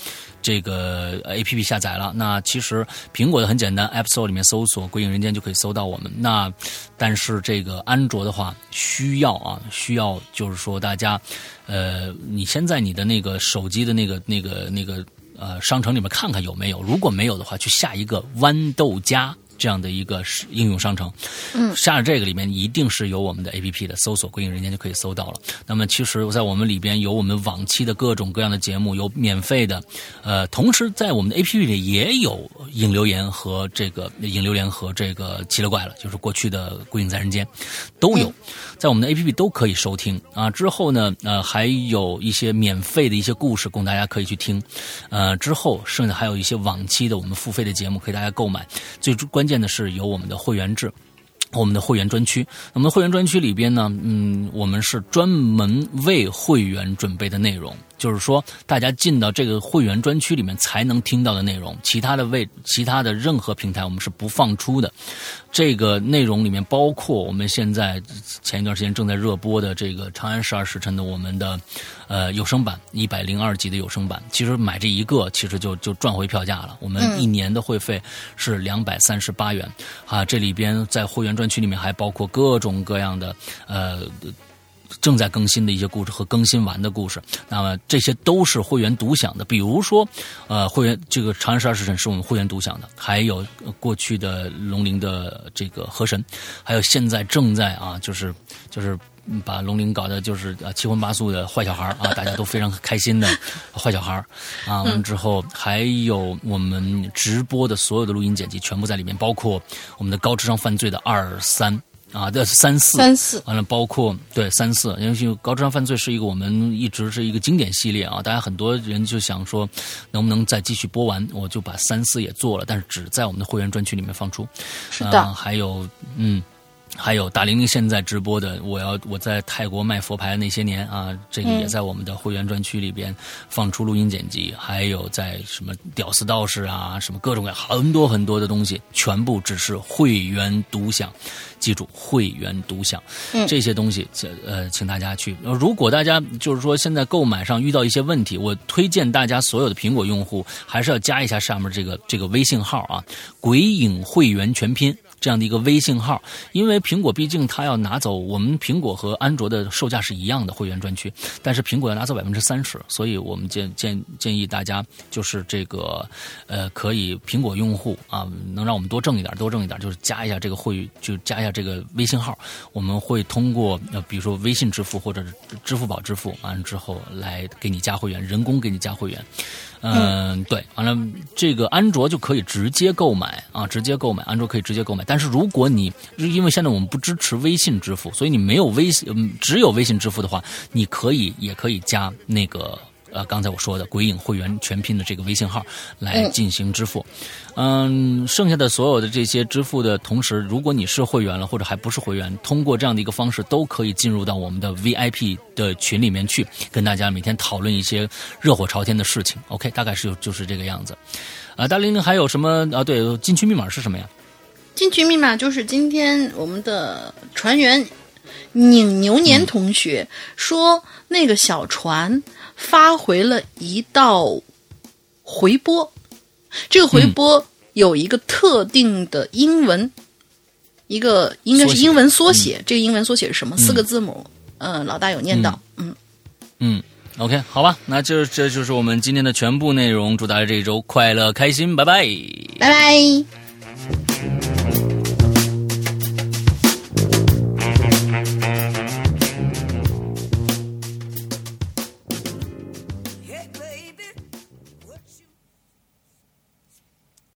这个 APP 下载了。那其实苹果的很简单，App Store 里面搜索“归隐人间”就可以搜到我们。那但是这个安卓的话，需要啊，需要就是说大家。呃，你先在你的那个手机的那个、那个、那个呃商城里面看看有没有，如果没有的话，去下一个豌豆荚。这样的一个应用商城，嗯，下了这个里面一定是有我们的 A P P 的，搜索“归隐人间”就可以搜到了。那么其实，在我们里边有我们往期的各种各样的节目，有免费的，呃，同时在我们的 A P P 里也有影留言和这个影留言和这个奇了怪了，就是过去的《归隐在人间》都有，在我们的 A P P 都可以收听啊。之后呢，呃，还有一些免费的一些故事供大家可以去听，呃，之后剩下还有一些往期的我们付费的节目可以大家购买，最关。关键的是有我们的会员制，我们的会员专区。那么会员专区里边呢，嗯，我们是专门为会员准备的内容。就是说，大家进到这个会员专区里面才能听到的内容，其他的位、其他的任何平台我们是不放出的。这个内容里面包括我们现在前一段时间正在热播的这个《长安十二时辰》的我们的呃有声版一百零二集的有声版。其实买这一个，其实就就赚回票价了。我们一年的会费是两百三十八元啊。这里边在会员专区里面还包括各种各样的呃。正在更新的一些故事和更新完的故事。那么这些都是会员独享的，比如说，呃，会员这个《长安十二时辰》是我们会员独享的，还有过去的龙陵的这个河神，还有现在正在啊，就是就是把龙陵搞得就是啊七荤八素的坏小孩啊，大家都非常开心的 [LAUGHS] 坏小孩啊。完之后还有我们直播的所有的录音剪辑全部在里面，包括我们的高智商犯罪的二三。啊，这三四三四，完了，包括对三四，因为高智商犯罪是一个我们一直是一个经典系列啊，大家很多人就想说，能不能再继续播完？我就把三四也做了，但是只在我们的会员专区里面放出。是的，还有嗯。还有大玲玲现在直播的，我要我在泰国卖佛牌那些年啊，这个也在我们的会员专区里边放出录音剪辑，还有在什么屌丝道士啊，什么各种各样很多很多的东西，全部只是会员独享，记住会员独享，嗯这些东西呃，请大家去。如果大家就是说现在购买上遇到一些问题，我推荐大家所有的苹果用户还是要加一下上面这个这个微信号啊，鬼影会员全拼。这样的一个微信号，因为苹果毕竟它要拿走我们苹果和安卓的售价是一样的会员专区，但是苹果要拿走百分之三十，所以我们建建建议大家就是这个呃可以苹果用户啊能让我们多挣一点多挣一点，就是加一下这个会就加一下这个微信号，我们会通过呃比如说微信支付或者支付宝支付完了之后来给你加会员，人工给你加会员。嗯，对，完了，这个安卓就可以直接购买啊，直接购买，安卓可以直接购买。但是如果你因为现在我们不支持微信支付，所以你没有微信，只有微信支付的话，你可以也可以加那个。呃，刚才我说的“鬼影会员全拼”的这个微信号来进行支付，嗯，剩下的所有的这些支付的同时，如果你是会员了或者还不是会员，通过这样的一个方式都可以进入到我们的 VIP 的群里面去，跟大家每天讨论一些热火朝天的事情。OK，大概是就是这个样子。啊，大玲玲还有什么啊？对，进群密码是什么呀？进群密码就是今天我们的船员拧牛年同学说那个小船。发回了一道回波，这个回波有一个特定的英文，一个应该是英文缩写。这个英文缩写是什么？四个字母。嗯，老大有念到。嗯嗯，OK，好吧，那就这就是我们今天的全部内容。祝大家这一周快乐开心，拜拜，拜拜。